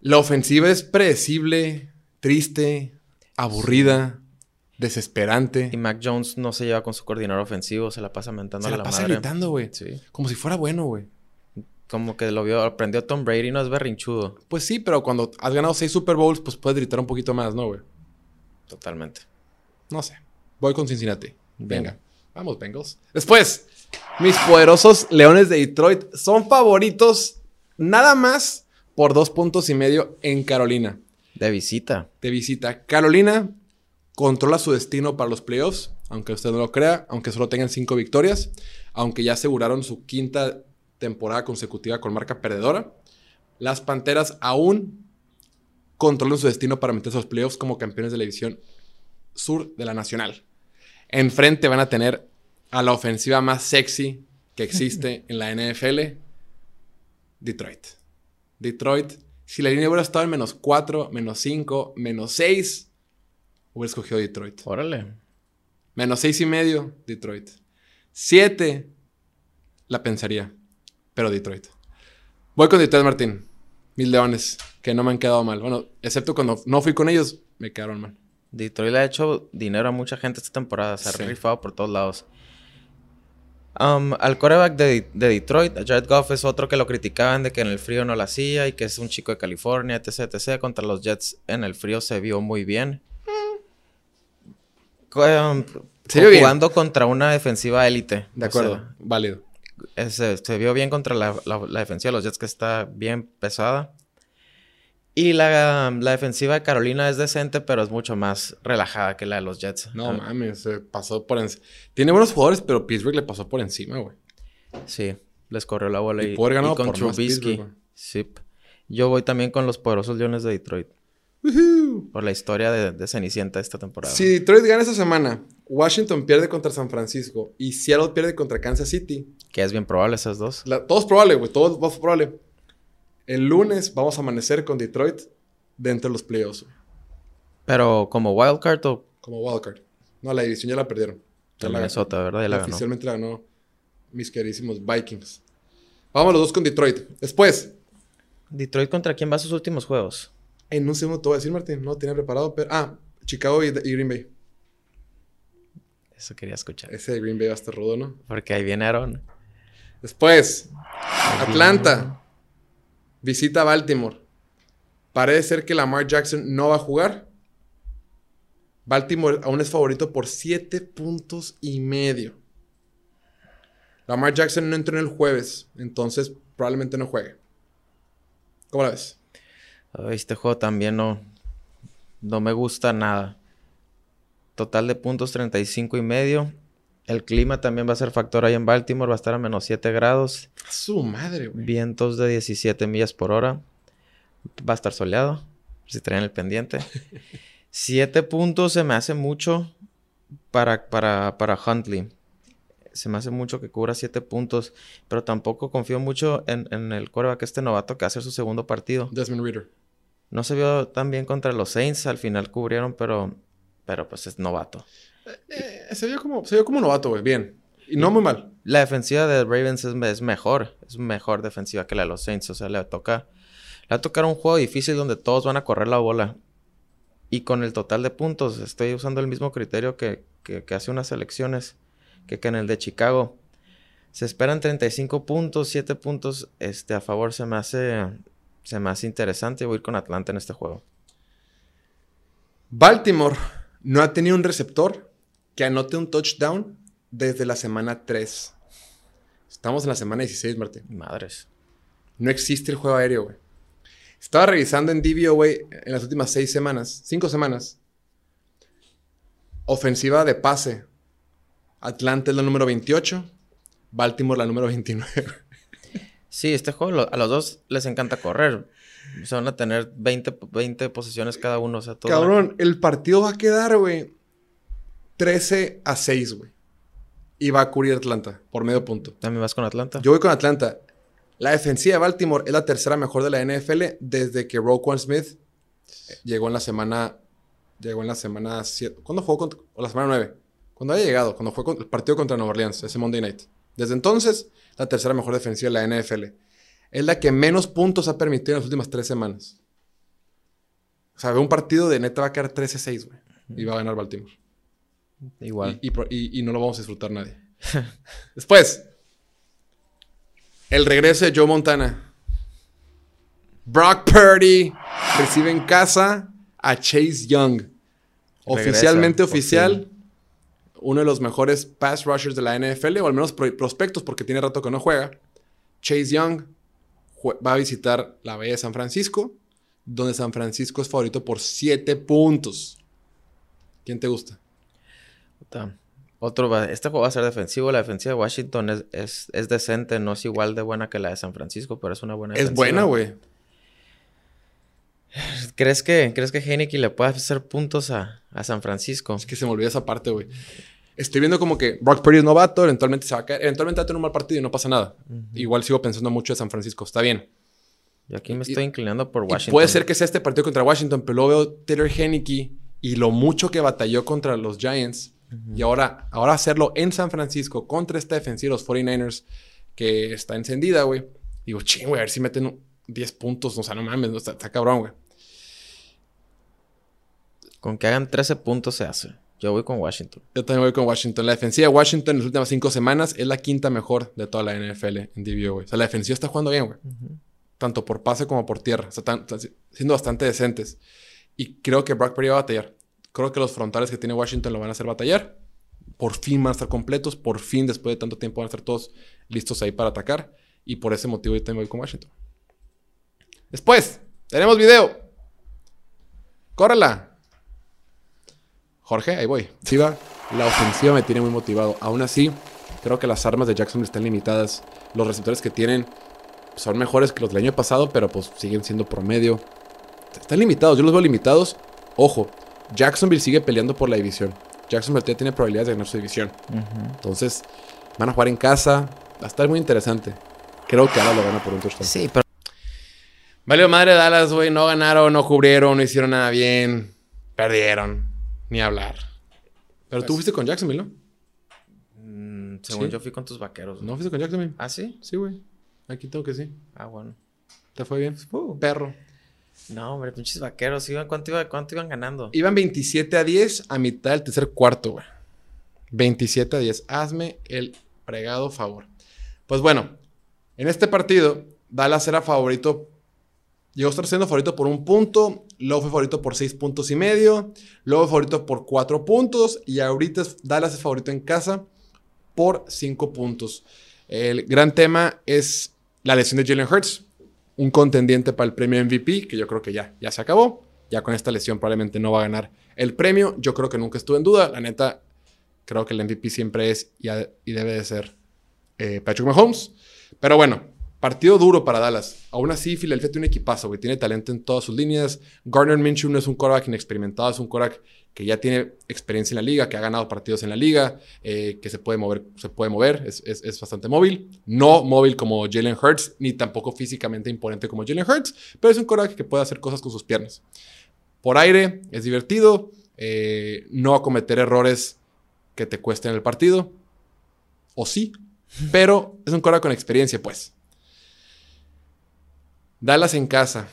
A: La ofensiva es predecible, triste, aburrida, desesperante.
B: Y Mac Jones no se lleva con su coordinador ofensivo, se la pasa mentando
A: a
B: la,
A: la pasa gritando, güey. Sí. Como si fuera bueno, güey
B: como que lo vio, aprendió Tom Brady, no es berrinchudo.
A: Pues sí, pero cuando has ganado seis Super Bowls, pues puedes gritar un poquito más, ¿no, güey?
B: Totalmente.
A: No sé. Voy con Cincinnati. Venga. Vamos, Bengals. Después, mis poderosos Leones de Detroit son favoritos nada más por dos puntos y medio en Carolina.
B: De visita.
A: De visita. Carolina controla su destino para los playoffs, aunque usted no lo crea, aunque solo tengan cinco victorias, aunque ya aseguraron su quinta temporada consecutiva con marca perdedora. Las Panteras aún controlan su destino para meterse a los playoffs como campeones de la división sur de la Nacional. Enfrente van a tener a la ofensiva más sexy que existe [LAUGHS] en la NFL, Detroit. Detroit, si la línea hubiera estado en menos 4, menos 5, menos 6, hubiera escogido Detroit.
B: Órale.
A: Menos 6 y medio, Detroit. 7, la pensaría pero Detroit. Voy con Detroit, Martín. Mis leones, que no me han quedado mal. Bueno, excepto cuando no fui con ellos, me quedaron mal.
B: Detroit le ha hecho dinero a mucha gente esta temporada. Se ha rifado por todos lados. Um, al coreback de, Detroit, Jared Goff es otro que lo criticaban de que en el frío no lo hacía y que es un chico de California, etc, etc. Contra los Jets en el frío se vio muy bien. Um, jugando contra una defensiva élite.
A: De acuerdo, válido
B: se vio bien contra la, la, defensiva de los Jets, que está bien pesada. Y la, la, defensiva de Carolina es decente, pero es mucho más relajada que la de los Jets.
A: No mames, se pasó por encima. Tiene buenos jugadores, pero Pittsburgh le pasó por encima, güey.
B: Sí, les corrió la bola y,
A: y, con Trubisky.
B: Sí. Yo voy también con los poderosos Leones de Detroit. Por la historia de, de, Cenicienta esta temporada.
A: Si Detroit gana esta semana, Washington pierde contra San Francisco y Seattle pierde contra Kansas City.
B: Que es bien probable esas dos.
A: todo es probable, güey. Todo es probable. El lunes vamos a amanecer con Detroit dentro de los playoffs.
B: Pero como wildcard o...
A: Como wildcard. No, la división ya la perdieron.
B: Ya la Minnesota, ¿verdad? Ya la
A: Oficialmente la ganó mis queridísimos Vikings. Vamos los dos con Detroit. Después.
B: ¿Detroit contra quién va a sus últimos juegos?
A: En un segundo te voy a decir, Martín. No tenía preparado, pero... Ah, Chicago y, Green Bay.
B: Eso quería escuchar.
A: Ese de Green Bay va a estar rudo, ¿no?
B: Porque ahí viene Aaron.
A: Después, Atlanta. Visita Baltimore. Parece ser que Lamar Jackson no va a jugar. Baltimore aún es favorito por 7 puntos y medio. Lamar Jackson no entró en el jueves, entonces probablemente no juegue. ¿Cómo la ves?
B: Este juego también no, no me gusta nada. Total de puntos 35 y medio. El clima también va a ser factor ahí en Baltimore. Va a estar a menos 7 grados.
A: su madre, güey.
B: Vientos de 17 millas por hora. Va a estar soleado. Si traen el pendiente. [LAUGHS] 7 puntos se me hace mucho para, para, para Huntley. Se me hace mucho que cubra 7 puntos. Pero tampoco confío mucho en, en el coreback este novato que hace su segundo partido.
A: Desmond Reader.
B: No se vio tan bien contra los Saints. Al final cubrieron, pero, pero pues es novato.
A: Eh, se, vio como, se vio como novato, güey. Bien. Y no muy mal.
B: La defensiva de Ravens es, es, mejor. Es mejor defensiva que la de los Saints. O sea, le toca... Le va a tocar un juego difícil donde todos van a correr la bola. Y con el total de puntos, estoy usando el mismo criterio que, que, que hace unas elecciones que, en el de Chicago. Se esperan 35 puntos, 7 puntos este, a favor. Se me hace se me hace interesante. Voy a ir con Atlanta en este juego.
A: Baltimore no ha tenido un receptor que anote un touchdown desde la semana 3. Estamos en la semana 16, Martín.
B: Madres.
A: No existe el juego aéreo, güey. Estaba revisando en DVO, güey, en las últimas seis semanas, cinco semanas. Ofensiva de pase. Atlanta es la número 28. Baltimore la número 29.
B: Sí, este juego a los dos les encanta correr. Se van a tener 20, 20 posiciones cada uno. O sea, todo
A: Cabrón, el partido va a quedar, güey, 13 a 6, güey. Y va a cubrir Atlanta por medio punto.
B: ¿También vas con Atlanta?
A: Yo voy con Atlanta. La defensiva de Baltimore es la tercera mejor de la NFL desde que Roquan Smith llegó en la semana. Llegó en la semana 7. ¿Cuándo jugó? Contra, o la semana 9. Cuando haya llegado, cuando fue el partido contra Nueva Orleans, ese Monday night. Desde entonces, la tercera mejor defensiva de la NFL. Es la que menos puntos ha permitido en las últimas tres semanas. O sea, ve un partido de neta va a quedar 13-6, güey. Y va a ganar Baltimore.
B: Igual.
A: Y, y, y, no lo vamos a disfrutar nadie. [LAUGHS] Después, el regreso de Joe Montana. Brock Purdy recibe en casa a Chase Young. Oficialmente oficial uno de los mejores pass rushers de la NFL, o al menos prospectos, porque tiene rato que no juega. Chase Young va a visitar la Bahía de San Francisco, donde San Francisco es favorito por 7 puntos. ¿Quién te gusta?
B: Otro, este juego va a ser defensivo. La defensiva de Washington es, es, decente, no es igual de buena que la de San Francisco, pero es una buena
A: Es buena, güey.
B: ¿Crees que, ¿Crees que Heineke le puede hacer puntos a, a, San Francisco?
A: Es que se me olvidó esa parte, güey. Estoy viendo como que Brock Purdy es novato, eventualmente se va a caer, eventualmente va a tener un mal partido y no pasa nada. Uh -huh. Igual sigo pensando mucho de San Francisco, está bien.
B: Yo aquí me estoy y, inclinando por Washington.
A: puede ser que sea este partido contra Washington, pero luego veo Taylor Heineke y lo mucho que batalló contra los Giants. Uh -huh. Y ahora, ahora hacerlo en San Francisco contra esta defensiva, los 49ers, que está encendida, güey. Digo, ching, güey, a ver si meten 10 puntos. O sea, no mames, está, está cabrón, güey.
B: Con que hagan 13 puntos se hace. Yo voy con Washington.
A: Yo también voy con Washington. La defensiva de Washington en las últimas cinco semanas es la quinta mejor de toda la NFL en DBO, güey. O sea, la defensiva está jugando bien, güey. Uh -huh. Tanto por pase como por tierra. O sea, están, están, siendo bastante decentes. Y creo que Brock Purdy va a batallar. Creo que los frontales que tiene Washington lo van a hacer batallar. Por fin van a estar completos. Por fin, después de tanto tiempo, van a estar todos listos ahí para atacar. Y por ese motivo yo también voy con Washington. Después, tenemos video. Córrela. Jorge, ahí voy. Sí va. La ofensiva me tiene muy motivado. Aún así, creo que las armas de Jackson están limitadas. Los receptores que tienen son mejores que los del año pasado, pero pues siguen siendo promedio. Están limitados, yo los veo limitados. Ojo, Jacksonville sigue peleando por la división. Jacksonville todavía tiene probabilidades de ganar su división. Uh -huh. Entonces, van a jugar en casa. Va a estar muy interesante. Creo que ahora lo gana por un touchdown.
B: Sí, pero.
A: Vale, madre Dallas, güey. No ganaron, no cubrieron, no hicieron nada bien. Perdieron. Ni hablar. Pero pues, tú fuiste con Jacksonville, ¿no?
B: Mmm, según ¿Sí? yo fui con tus vaqueros.
A: ¿No fuiste con Jacksonville?
B: ¿Ah, sí?
A: Sí, güey. Aquí tengo que sí.
B: Ah, bueno.
A: ¿Te fue bien? Uh. Perro.
B: No, hombre, pinches vaqueros. ¿Iban, cuánto, iba, ¿Cuánto iban ganando?
A: Iban 27 a 10 a mitad del tercer cuarto, güey. 27 a 10. Hazme el fregado favor. Pues bueno, en este partido, Dallas era favorito Llegó a estar siendo favorito por un punto, luego fue favorito por seis puntos y medio, luego fue favorito por cuatro puntos y ahorita Dallas es favorito en casa por cinco puntos. El gran tema es la lesión de Jalen Hurts, un contendiente para el premio MVP, que yo creo que ya, ya se acabó. Ya con esta lesión probablemente no va a ganar el premio. Yo creo que nunca estuvo en duda. La neta, creo que el MVP siempre es y, debe de ser eh, Patrick Mahomes. Pero bueno, partido duro para Dallas. Aún así, Philadelphia tiene un equipazo, güey. Tiene talento en todas sus líneas. Garner Minshew no es un quarterback inexperimentado, es un quarterback que ya tiene experiencia en la liga, que ha ganado partidos en la liga, eh, que se puede mover, se puede mover, es, es, bastante móvil. No móvil como Jalen Hurts, ni tampoco físicamente imponente como Jalen Hurts, pero es un coreback que puede hacer cosas con sus piernas. Por aire, es divertido, eh, no cometer errores que te cuesten el partido, o sí, pero es un coreback con experiencia, pues. Dallas en casa,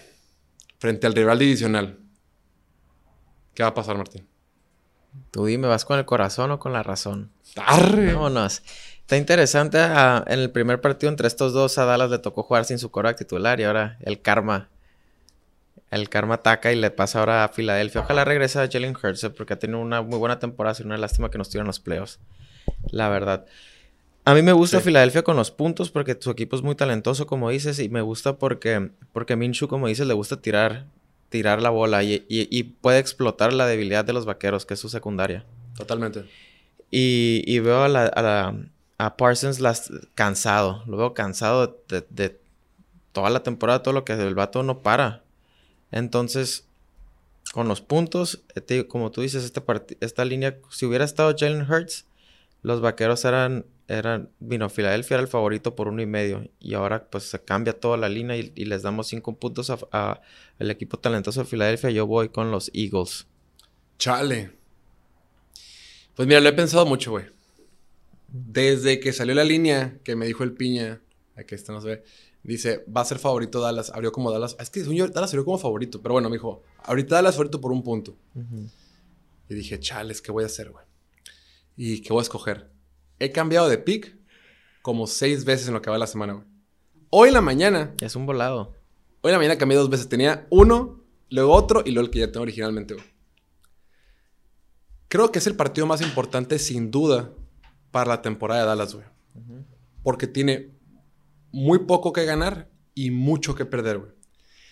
A: frente al rival divisional. ¿Qué va a pasar, Martín?
B: Tú dime, ¿vas con el corazón o con la razón? ¡Arre! Vámonos. Está interesante. Ah, en el primer partido entre estos dos, a Dallas le tocó jugar sin su cora titular y ahora el karma. El karma ataca y le pasa ahora a Filadelfia. Ojalá regrese a Jalen Hurts eh, porque ha tenido una muy buena temporada. Es una lástima que nos tuvieron los playoffs. La verdad. A mí me gusta Filadelfia con los puntos porque su equipo es muy talentoso, como dices, y me gusta porque, porque Minshew, como dices, le gusta tirar tirar la bola y, puede explotar la debilidad de los vaqueros, que es su secundaria.
A: Totalmente.
B: Y, veo a, Parsons las, cansado, lo veo cansado de, toda la temporada, todo lo que el vato no para. Entonces, con los puntos, eh, como tú dices, este esta línea, si hubiera estado Jalen Hurts, los vaqueros eran eran, vino, Filadelfia era el favorito por uno y medio y ahora pues se cambia toda la línea y, les damos cinco puntos a, el equipo talentoso de Filadelfia. Yo voy con los Eagles.
A: Chale. Pues mira, lo he pensado mucho, güey. Desde que salió la línea que me dijo el piña, aquí está, no se ve, dice, va a ser favorito Dallas. Abrió como Dallas. Es que Dallas abrió como favorito, pero bueno, me dijo, ahorita Dallas favorito por un punto. Y dije, chales, ¿qué voy a hacer, güey? ¿Y qué voy a escoger? He cambiado de pick como seis veces en lo que va la semana, güey. Hoy en la mañana.
B: Es un volado.
A: Hoy en la mañana cambié dos veces. Tenía uno, luego otro y luego el que ya tengo originalmente, güey. Creo que es el partido más importante, sin duda, para la temporada de Dallas, güey. Porque tiene muy poco que ganar y mucho que perder, güey.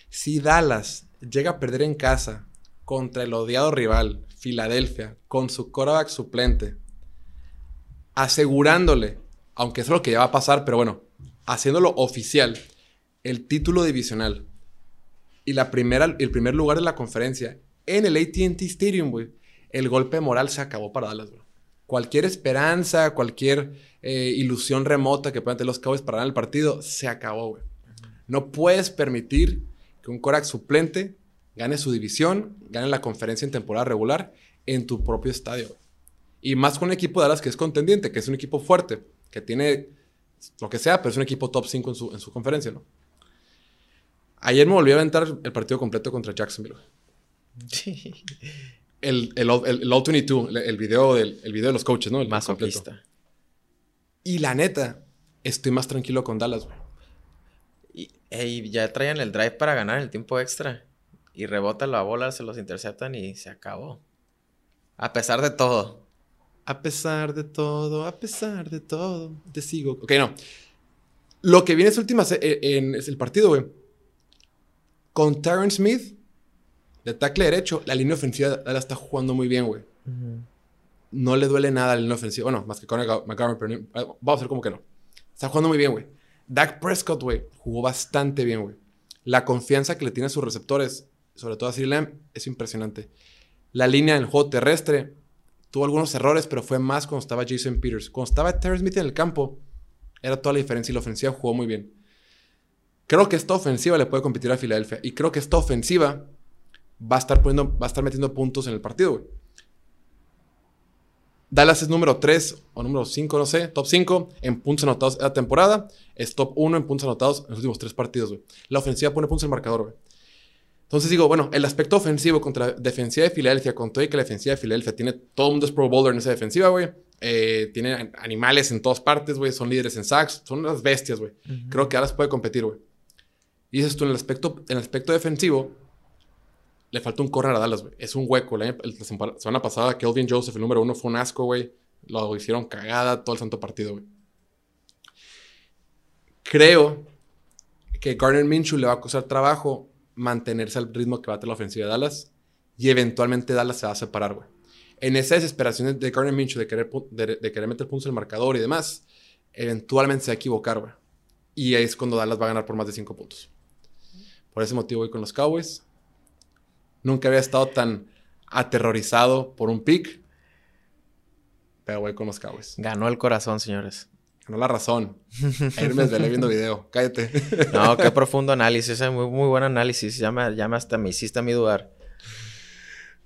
A: Si Dallas llega a perder en casa contra el odiado rival, Filadelfia, con su quarterback suplente, asegurándole, aunque eso es lo que ya va a pasar, pero bueno, haciéndolo oficial, el título divisional y la primera, el primer lugar de la conferencia en el ATT Stadium, güey, el golpe moral se acabó para Dallas, güey. Cualquier esperanza, cualquier eh, ilusión remota que puedan tener los Cowboys para ganar el partido, se acabó, güey. No puedes permitir que un Korak suplente gane su división, gane la conferencia en temporada regular en tu propio estadio. Y más con un equipo de Dallas que es contendiente, que es un equipo fuerte, que tiene lo que sea, pero es un equipo top 5 en su, en su conferencia, ¿no? Ayer me volví a aventar el partido completo contra Jacksonville. Sí. El, el, el, All 22, el, video del, el video de los coaches, ¿no? El
B: más completo.
A: Y la neta, estoy más tranquilo con Dallas, güey.
B: Y, y, ya traían el drive para ganar el tiempo extra. Y rebota la bola, se los interceptan y se acabó. A pesar de todo.
A: A pesar de todo, a pesar de todo, te sigo. Ok, no. Lo que viene es última eh, en, es el partido, güey. Con Tyron Smith, de tackle derecho, la línea ofensiva la está jugando muy bien, güey. No le duele nada la línea ofensiva. Bueno, más que con McGovern, pero vamos a hacer como que no. Está jugando muy bien, güey. Dak Prescott, güey, jugó bastante bien, güey. La confianza que le tiene a sus receptores, sobre todo a Sri Lamb, es impresionante. La línea en el juego terrestre tuvo algunos errores, pero fue más cuando estaba Jason Peters. Cuando estaba Terry Smith en el campo, era toda la diferencia y la ofensiva jugó muy bien. Creo que esta ofensiva le puede competir a Filadelfia y creo que esta ofensiva va a estar, poniendo, va a estar metiendo puntos en el partido, Dallas es número 3 o número 5, no sé, top 5 en puntos anotados en la temporada. Es top 1 en puntos anotados en los últimos 3 partidos, güey. La ofensiva pone puntos en el marcador, güey. Entonces digo, bueno, el aspecto ofensivo contra la defensiva de Filadelfia, con todo y que la defensiva de Filadelfia tiene todo el mundo es pro bowler en esa defensiva, güey. Eh, tiene animales en todas partes, güey. Son líderes en sacks. Son unas bestias, güey. Creo que ahora se puede competir, güey. Y dices tú, en el aspecto, en el aspecto defensivo, le falta un corner a Dallas, güey. Es un hueco. La, semana pasada, Kelvin Joseph, el número uno, fue un asco, güey. Lo hicieron cagada todo el santo partido, güey. Creo que Garner Minshew le va a costar trabajo mantenerse al ritmo que va a tener la ofensiva de Dallas y eventualmente Dallas se va a separar, güey. En esa desesperación de Garner Minshew de querer, de, de querer meter puntos en el marcador y demás, eventualmente se va a equivocar, güey. Y ahí es cuando Dallas va a ganar por más de 5 puntos. Por ese motivo voy con los Cowboys. Nunca había estado tan aterrorizado por un pick. Pero voy con los Cowboys.
B: Ganó el corazón, señores.
A: Ganó la razón. [LAUGHS] Ayer me desvelé viendo video. Cállate.
B: No, qué profundo análisis. Es muy, muy buen análisis. Ya me, ya me hasta me hiciste a mi dudar.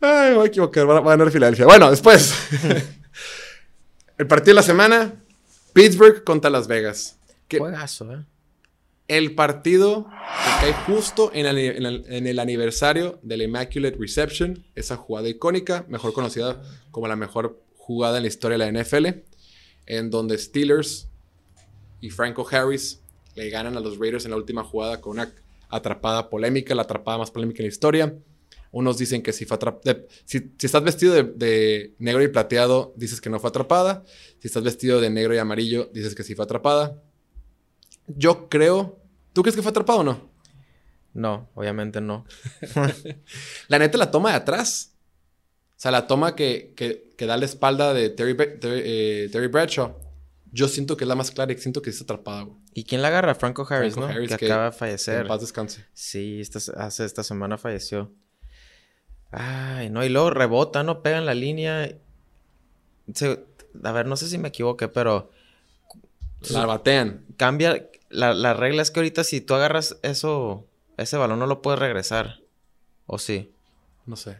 A: Ay, me voy a equivocar. Va a ganar Filadelfia. Bueno, después. [LAUGHS] el partido de la semana. Pittsburgh contra Las Vegas.
B: Qué Juegazo, ¿eh?
A: El partido que cae justo en el, en, el, en el, aniversario del Immaculate Reception, esa jugada icónica, mejor conocida como la mejor jugada en la historia de la NFL, en donde Steelers y Franco Harris le ganan a los Raiders en la última jugada con una atrapada polémica, la atrapada más polémica en la historia. Unos dicen que si fue atrapada. Si, si, estás vestido de, de, negro y plateado, dices que no fue atrapada. Si estás vestido de negro y amarillo, dices que sí fue atrapada. Yo creo. ¿Tú crees que fue atrapado o no?
B: No, obviamente no. [LAUGHS]
A: la neta, la toma de atrás. O sea, la toma que, que, que da la espalda de Terry, Terry, eh, Terry, Bradshaw. Yo siento que es la más clara y siento que está atrapada, güey.
B: ¿Y quién la agarra? Franco Harris,
A: Franco
B: ¿no?
A: Harris,
B: que,
A: que
B: acaba de fallecer.
A: En paz descanse.
B: Sí, esta, hace esta semana falleció. Ay, no, y luego rebota, ¿no? Pega en la línea. Se, a ver, no sé si me equivoqué, pero.
A: La batean.
B: Cambia. La, la, regla es que ahorita si tú agarras eso, ese balón no lo puedes regresar. ¿O sí?
A: No sé.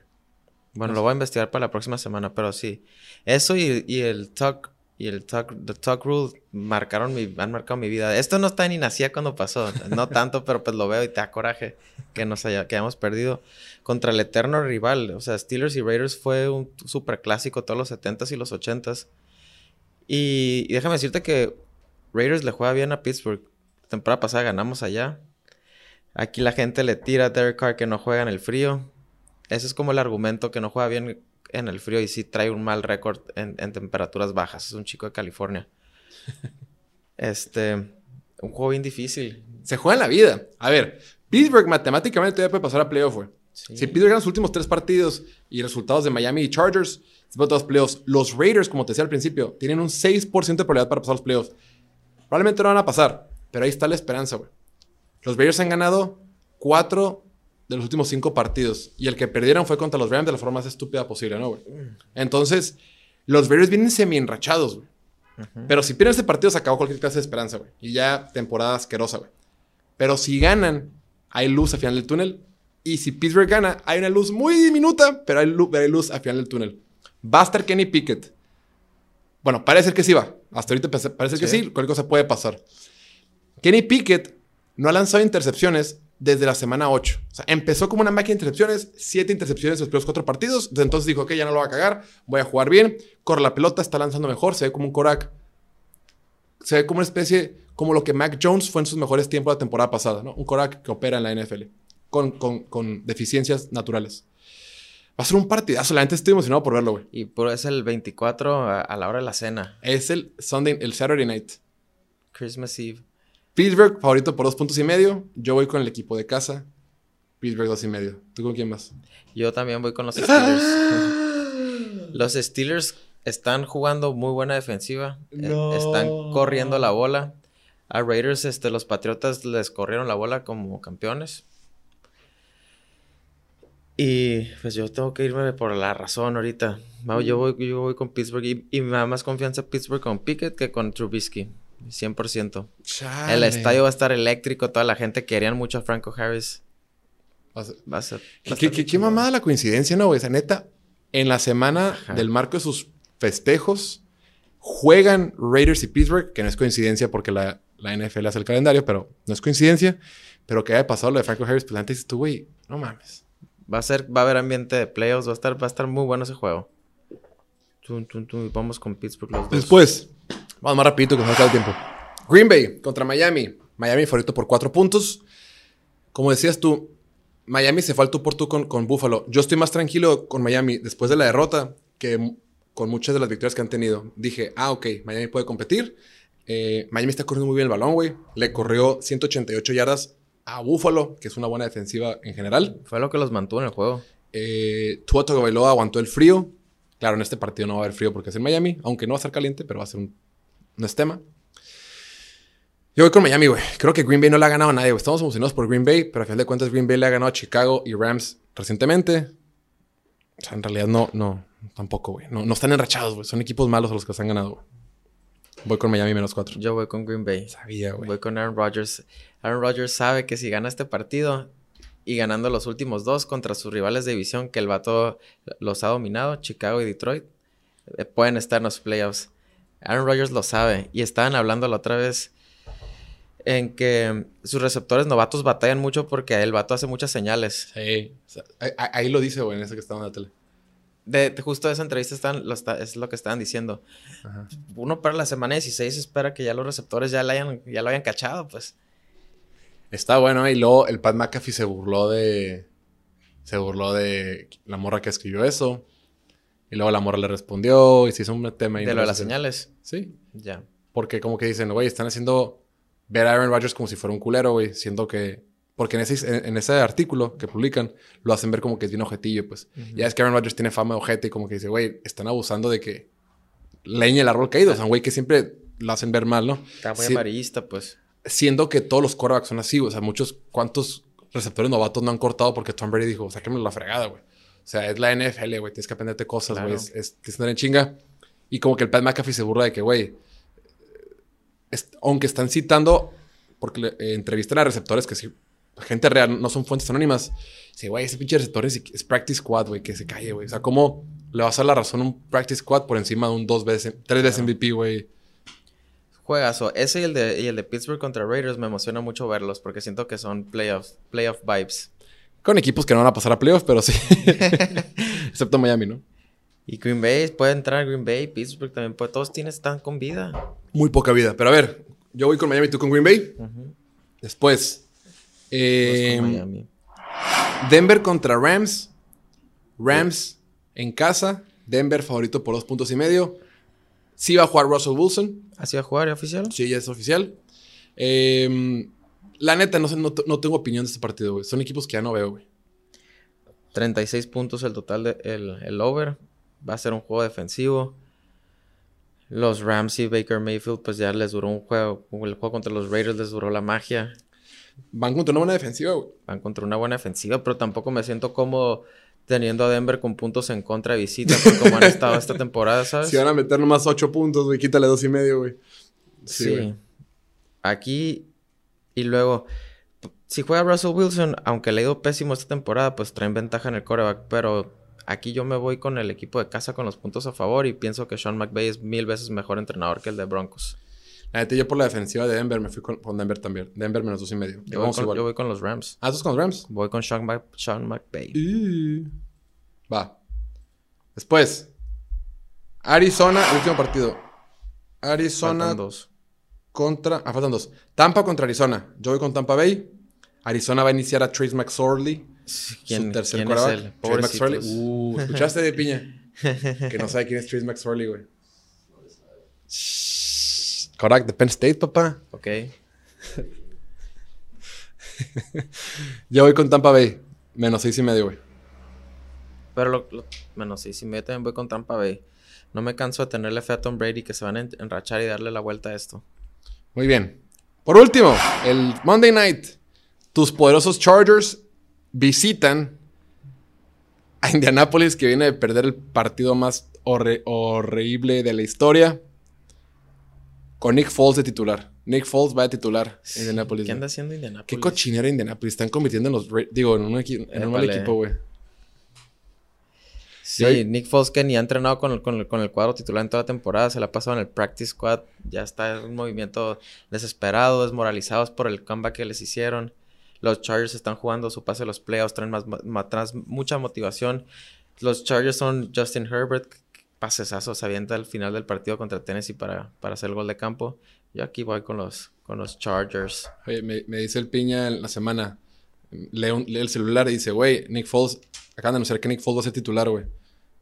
B: Bueno,
A: No
B: lo
A: sé.
B: voy a investigar para la próxima semana, pero sí. Eso y, y el tuck y el tuck, the tuck rule marcaron mi, han marcado mi vida. Esto no está ni nacía cuando pasó, no tanto, pero pues lo veo y te da coraje que nos haya, hayamos perdido contra el eterno rival. O sea, Steelers y Raiders fue un super clásico todos los 70s y los 80s. Y, y déjame decirte que Raiders le juega bien a Pittsburgh. La temporada pasada ganamos allá. Aquí la gente le tira a Derek Carr que no juega en el frío. Ese es como el argumento que no juega bien en el frío y sí trae un mal récord en, en, temperaturas bajas. Es un chico de California. [LAUGHS] este, un juego bien difícil.
A: Se juega en la vida. A ver, Pittsburgh matemáticamente todavía puede pasar a playoff, güey. Sí. Si Pittsburgh gana sus últimos tres partidos y resultados de Miami y Chargers, se va a los playoffs. Los Raiders, como te decía al principio, tienen un 6% de probabilidad para pasar los playoffs. Probablemente no van a pasar, pero ahí está la esperanza, güey. Los Raiders han ganado cuatro de los últimos cinco partidos. Y el que perdieron fue contra los Rams de la forma más estúpida posible, ¿no, güey? Entonces, los Raiders vienen semi-enrachados, güey. Uh -huh. Pero si pierden este partido, se acabó cualquier clase de esperanza, güey. Y ya temporada asquerosa, güey. Pero si ganan, hay luz al final del túnel. Y si Pittsburgh gana, hay una luz muy diminuta, pero hay luz, hay luz al final del túnel. Va a estar Kenny Pickett. Bueno, parece que sí va. Hasta ahorita parece que sí. sí. Cualquier cosa puede pasar. Kenny Pickett no ha lanzado intercepciones desde la semana 8. O sea, empezó como una máquina de intercepciones, 7 intercepciones en los primeros 4 partidos. Desde entonces dijo, ok, ya no lo va a cagar, voy a jugar bien. Corre la pelota, está lanzando mejor, se ve como un Korak. Se ve como una especie, como lo que Mac Jones fue en sus mejores tiempos la temporada pasada, ¿no? Un Korak que opera en la NFL, con, con, con deficiencias naturales. Va a ser un partidazo, la gente estoy emocionado por verlo, güey.
B: Y por es el 24 a, a, la hora de la cena.
A: Es el Sunday, el Saturday night.
B: Christmas Eve.
A: Pittsburgh, favorito por dos puntos y medio. Yo voy con el equipo de casa. Pittsburgh, dos y medio. ¿Tú con quién vas?
B: Yo también voy con los [LAUGHS] Steelers. los Steelers están jugando muy buena defensiva.
A: No.
B: Están corriendo la bola. A Raiders, este, los Patriotas les corrieron la bola como campeones. Y pues yo tengo que irme por la razón ahorita. Yo voy, yo voy con Pittsburgh y, y me da más confianza Pittsburgh con Pickett que con Trubisky. 100%.
A: Chale.
B: El estadio va a estar eléctrico. Toda la gente querían mucho a Franco Harris.
A: Va a ser.
B: Va a ser,
A: ¿Qué, qué, qué
B: chingón.
A: mamada la coincidencia, no, güey? O sea, neta, en la semana
B: Ajá.
A: del marco de sus festejos, juegan Raiders y Pittsburgh, que no es coincidencia porque la, la NFL hace el calendario, pero no es coincidencia. Pero que haya pasado lo de Franco Harris, pues antes dices tú, güey, no mames.
B: Va a ser, va a haber ambiente de playoffs. Va a estar, va a estar muy bueno ese juego. Tum, tum, tum, Vamos con Pittsburgh los dos.
A: Vamos más rapidito que nos acaba el tiempo. Green Bay contra Miami. Miami favorito por cuatro puntos. Como decías tú, Miami se fue al tú por tú con, con Buffalo. Yo estoy más tranquilo con Miami después de la derrota que con muchas de las victorias que han tenido. Dije, ah, ok, Miami puede competir. Eh, Miami está corriendo muy bien el balón, güey. Le corrió 188 yardas a Buffalo, que es una buena defensiva en general.
B: Fue lo que los mantuvo en el juego.
A: Eh, Tua Tagovailoa aguantó el frío. Claro, en este partido no va a haber frío porque es en Miami, aunque no va a estar caliente, pero va a ser un, no es tema. Yo voy con Miami, güey. Creo que Green Bay no le ha ganado a nadie, güey. Estamos emocionados por Green Bay, pero a final de cuentas Green Bay le ha ganado a Chicago y Rams recientemente. O sea, en realidad no, no, tampoco, güey. No, no están enrachados, güey. Son equipos malos a los que se han ganado, güey. Voy con Miami menos cuatro.
B: Yo voy con Green Bay.
A: Sabía, güey.
B: Voy con Aaron Rodgers. Aaron Rodgers sabe que si gana este partido y ganando los últimos dos contra sus rivales de división, que el vato los ha dominado, Chicago y Detroit, eh, pueden estar en los playoffs. Aaron Rodgers lo sabe. Y estaban hablando la otra vez en que sus receptores novatos batallan mucho porque el vato hace muchas señales.
A: Sí. O sea, ahí, ahí lo dice, güey, en ese que estaba en la tele.
B: De, de justo esa entrevista están, lo está- es lo que estaban diciendo.
A: Ajá.
B: Uno para la semana 16 espera que ya los receptores ya, la hayan, ya lo hayan cachado, pues.
A: Está bueno, y luego el Pat McAfee se burló de. Se burló de la morra que escribió eso. Y luego la morra le respondió y se hizo un tema.
B: De lo de las señales.
A: Sí.
B: Ya.
A: Porque como que dicen, güey, están haciendo ver a Aaron Rodgers como si fuera un culero, güey. Siendo que. Porque en ese, en, en ese artículo que publican, lo hacen ver como que es bien ojetillo, pues. Ya es que Aaron Rodgers tiene fama de ojete y como que dice, güey, están abusando de que leña el árbol caído. O sea, un güey que siempre lo hacen ver mal, ¿no?
B: Está muy amarillista, pues.
A: siendo que todos los quarterbacks son así, o sea, muchos, ¿cuántos receptores novatos no han cortado porque Tom Brady dijo, sáquenme la fregada, güey? O sea, es la NFL, güey, tienes que aprenderte cosas, güey,
B: Claro.
A: es, es, tienes que andar en chinga. Y como que el Pat McAfee se burla de que, güey, es- aunque están citando, porque le, eh, entrevistan a receptores que sí, gente real, no son fuentes anónimas, dice, güey, ese pinche receptor es, es practice squad, güey, que se calle, güey. O sea, ¿cómo le vas a dar la razón a un practice squad por encima de un dos veces, tres veces MVP, güey?
B: Juegazo. Ese y el, de, y el de Pittsburgh contra Raiders me emociona mucho verlos porque siento que son playoffs, playoff vibes.
A: Con equipos que no van a pasar a playoffs, pero sí. [LAUGHS] Excepto Miami, ¿no?
B: Y Green Bay puede entrar Green Bay, Pittsburgh también puede. Todos tienen, están con vida.
A: Muy poca vida. Pero a ver, yo voy con Miami, tú con Green Bay. Después, eh,
B: con Miami.
A: Denver contra Rams. Rams en casa. Denver favorito por dos puntos y medio. Sí va a jugar Russell Wilson.
B: ¿Así va a jugar ¿ya oficial?
A: Sí, ya es oficial. Eh, la neta, no, no, no tengo opinión de este partido, güey. Son equipos que ya no veo, güey.
B: 36 puntos el total de el, el over. Va a ser un juego defensivo. Los Rams y Baker Mayfield, pues ya les duró un juego. El juego contra los Raiders les duró la magia.
A: Van contra una buena defensiva, güey.
B: Van contra una buena defensiva, pero tampoco me siento cómodo teniendo a Denver con puntos en contra de visita, por como han estado esta temporada, ¿sabes? [LAUGHS]
A: Si van a meter nomás ocho puntos, güey, quítale dos y medio, güey. Sí.
B: Aquí y luego, si juega Russell Wilson, aunque le ha ido pésimo esta temporada, pues traen ventaja en el coreback. Pero aquí yo me voy con el equipo de casa con los puntos a favor y pienso que Sean McVay es mil veces mejor entrenador que el de Broncos.
A: La neta, yo por la defensiva de Denver me fui con, con Denver también. Denver menos dos y medio.
B: Yo voy, con,
A: igual.
B: yo voy con los Rams.
A: Ah, ¿tú con los Rams?
B: Voy con Sean, Mc- Sean McVay.
A: Y- Va. Después. Arizona, el último partido. Arizona. Contra. Ah, faltan dos. Tampa contra Arizona. Yo voy con Tampa Bay. Arizona va a iniciar a Trace McSorley.
B: ¿Quién,
A: su tercer
B: quién es él?
A: Trace McSorley. Uh, [LAUGHS] ¿escuchaste de piña? que no sabe quién es Trace McSorley, güey. Korak de Penn State, papá.
B: Ok. [LAUGHS]
A: Yo voy con Tampa Bay. Menos seis y medio, güey.
B: Pero lo, lo- bueno, sí, sí, yo también voy con Tampa Bay. No me canso de tenerle fe a Tom Brady que se van a en- enrachar y darle la vuelta a esto.
A: Muy bien. Por último, el Monday Night. Tus poderosos Chargers visitan a Indianapolis, que viene de perder el partido más horrible de la historia. Con Nick Foles de titular. Nick Foles va de titular en Indianapolis.
B: ¿Qué anda haciendo Indianapolis?
A: Qué cochinera Indianapolis. Están convirtiendo en los... Digo, en un, equi- en un mal equipo, güey.
B: Sí,
A: hoy-
B: Nick Foles que ni ha entrenado con el, con, el, con el cuadro titular en toda la temporada, se la ha pasado en el practice squad, ya está en un movimiento desesperado, desmoralizados por el comeback que les hicieron. Los Chargers están jugando su pase a los playoffs, traen más, más mucha motivación. Los Chargers son Justin Herbert, pasesazo, se avienta al final del partido contra Tennessee para, para hacer el gol de campo. Yo aquí voy con los, con los Chargers.
A: Oye, me, me dice el piña en la semana. Lee, un- lee el celular y dice, güey, Nick Foles. Acaban de anunciar que Nick Foles va a ser titular, güey.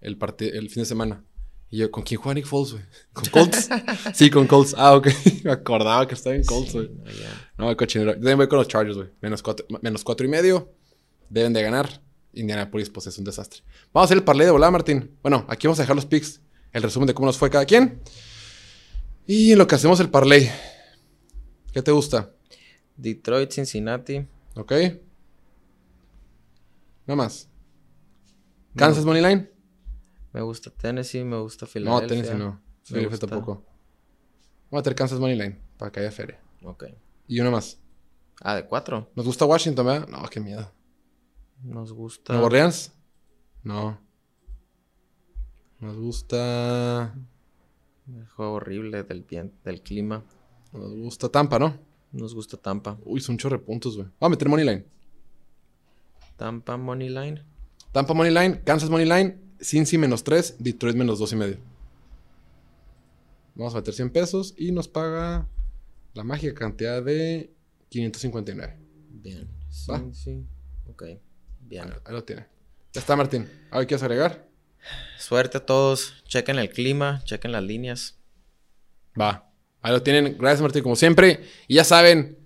A: El, el fin de semana. Y yo, ¿con quién juega Nick Foles, güey? [LAUGHS] ¿Con Colts? sí, con Colts. Ah, ok. [LAUGHS] Me acordaba que estaba en Colts, güey.
B: No, ya.
A: No, cochinero. Yo también voy con los Chargers, güey. Menos cuatro, menos cuatro y medio. Deben de ganar. Indianapolis, pues es un desastre. Vamos a hacer el parlay de volada, Martín. Bueno, aquí vamos a dejar los picks. El resumen de cómo nos fue cada quien. Y en lo que hacemos el parlay. ¿Qué te gusta?
B: Detroit, Cincinnati.
A: ¿Ok? Nada más. ¿Kansas Money Line?
B: Me gusta Tennessee, me gusta
A: No,
B: Philadelphia.
A: Tennessee no.
B: Gusta-
A: tampoco. Vamos a meter Kansas Money Line para que haya feria.
B: Ok.
A: Y una más.
B: Ah, de cuatro.
A: ¿Nos gusta Washington, verdad? No, qué miedo.
B: Nos gusta.
A: ¿Nueva Orleans? No. Nos gusta.
B: El juego horrible del, vien- del clima.
A: Nos gusta Tampa, ¿no?
B: Nos gusta Tampa.
A: Uy, son de puntos, güey. Vamos a meter Money Line.
B: Tampa Money Line.
A: Tampa Money Line, Kansas Money Line, Cincy menos 3, Detroit menos 2 y medio. Vamos a meter 100 pesos y nos paga la mágica cantidad de 559.
B: Bien.
A: Va.
B: Sí, sí. Ok. Bien.
A: Ahí, ahí lo tiene. Ya está, Martín. ¿Algo quieres agregar?
B: Suerte a todos. Chequen el clima, chequen las líneas.
A: Va. Ahí lo tienen. Gracias, Martín, como siempre. Y ya saben,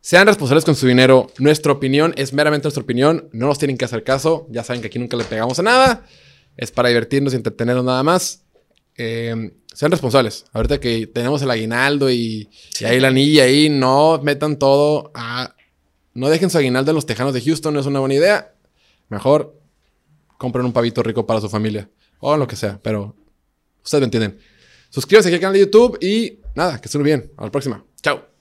A: sean responsables con su dinero. Nuestra opinión es meramente nuestra opinión. No nos tienen que hacer caso. Ya saben que aquí nunca le pegamos a nada. Es para divertirnos y entretenernos nada más. Eh, sean responsables. Ahorita que tenemos el aguinaldo y, y ahí la anilla ahí, no metan todo a... No dejen su aguinaldo en los tejanos de Houston, no es una buena idea. Mejor compren un pavito rico para su familia. O lo que sea, pero ustedes me entienden. Suscríbanse aquí al canal de YouTube y nada, que estén bien. Hasta la próxima. Chao.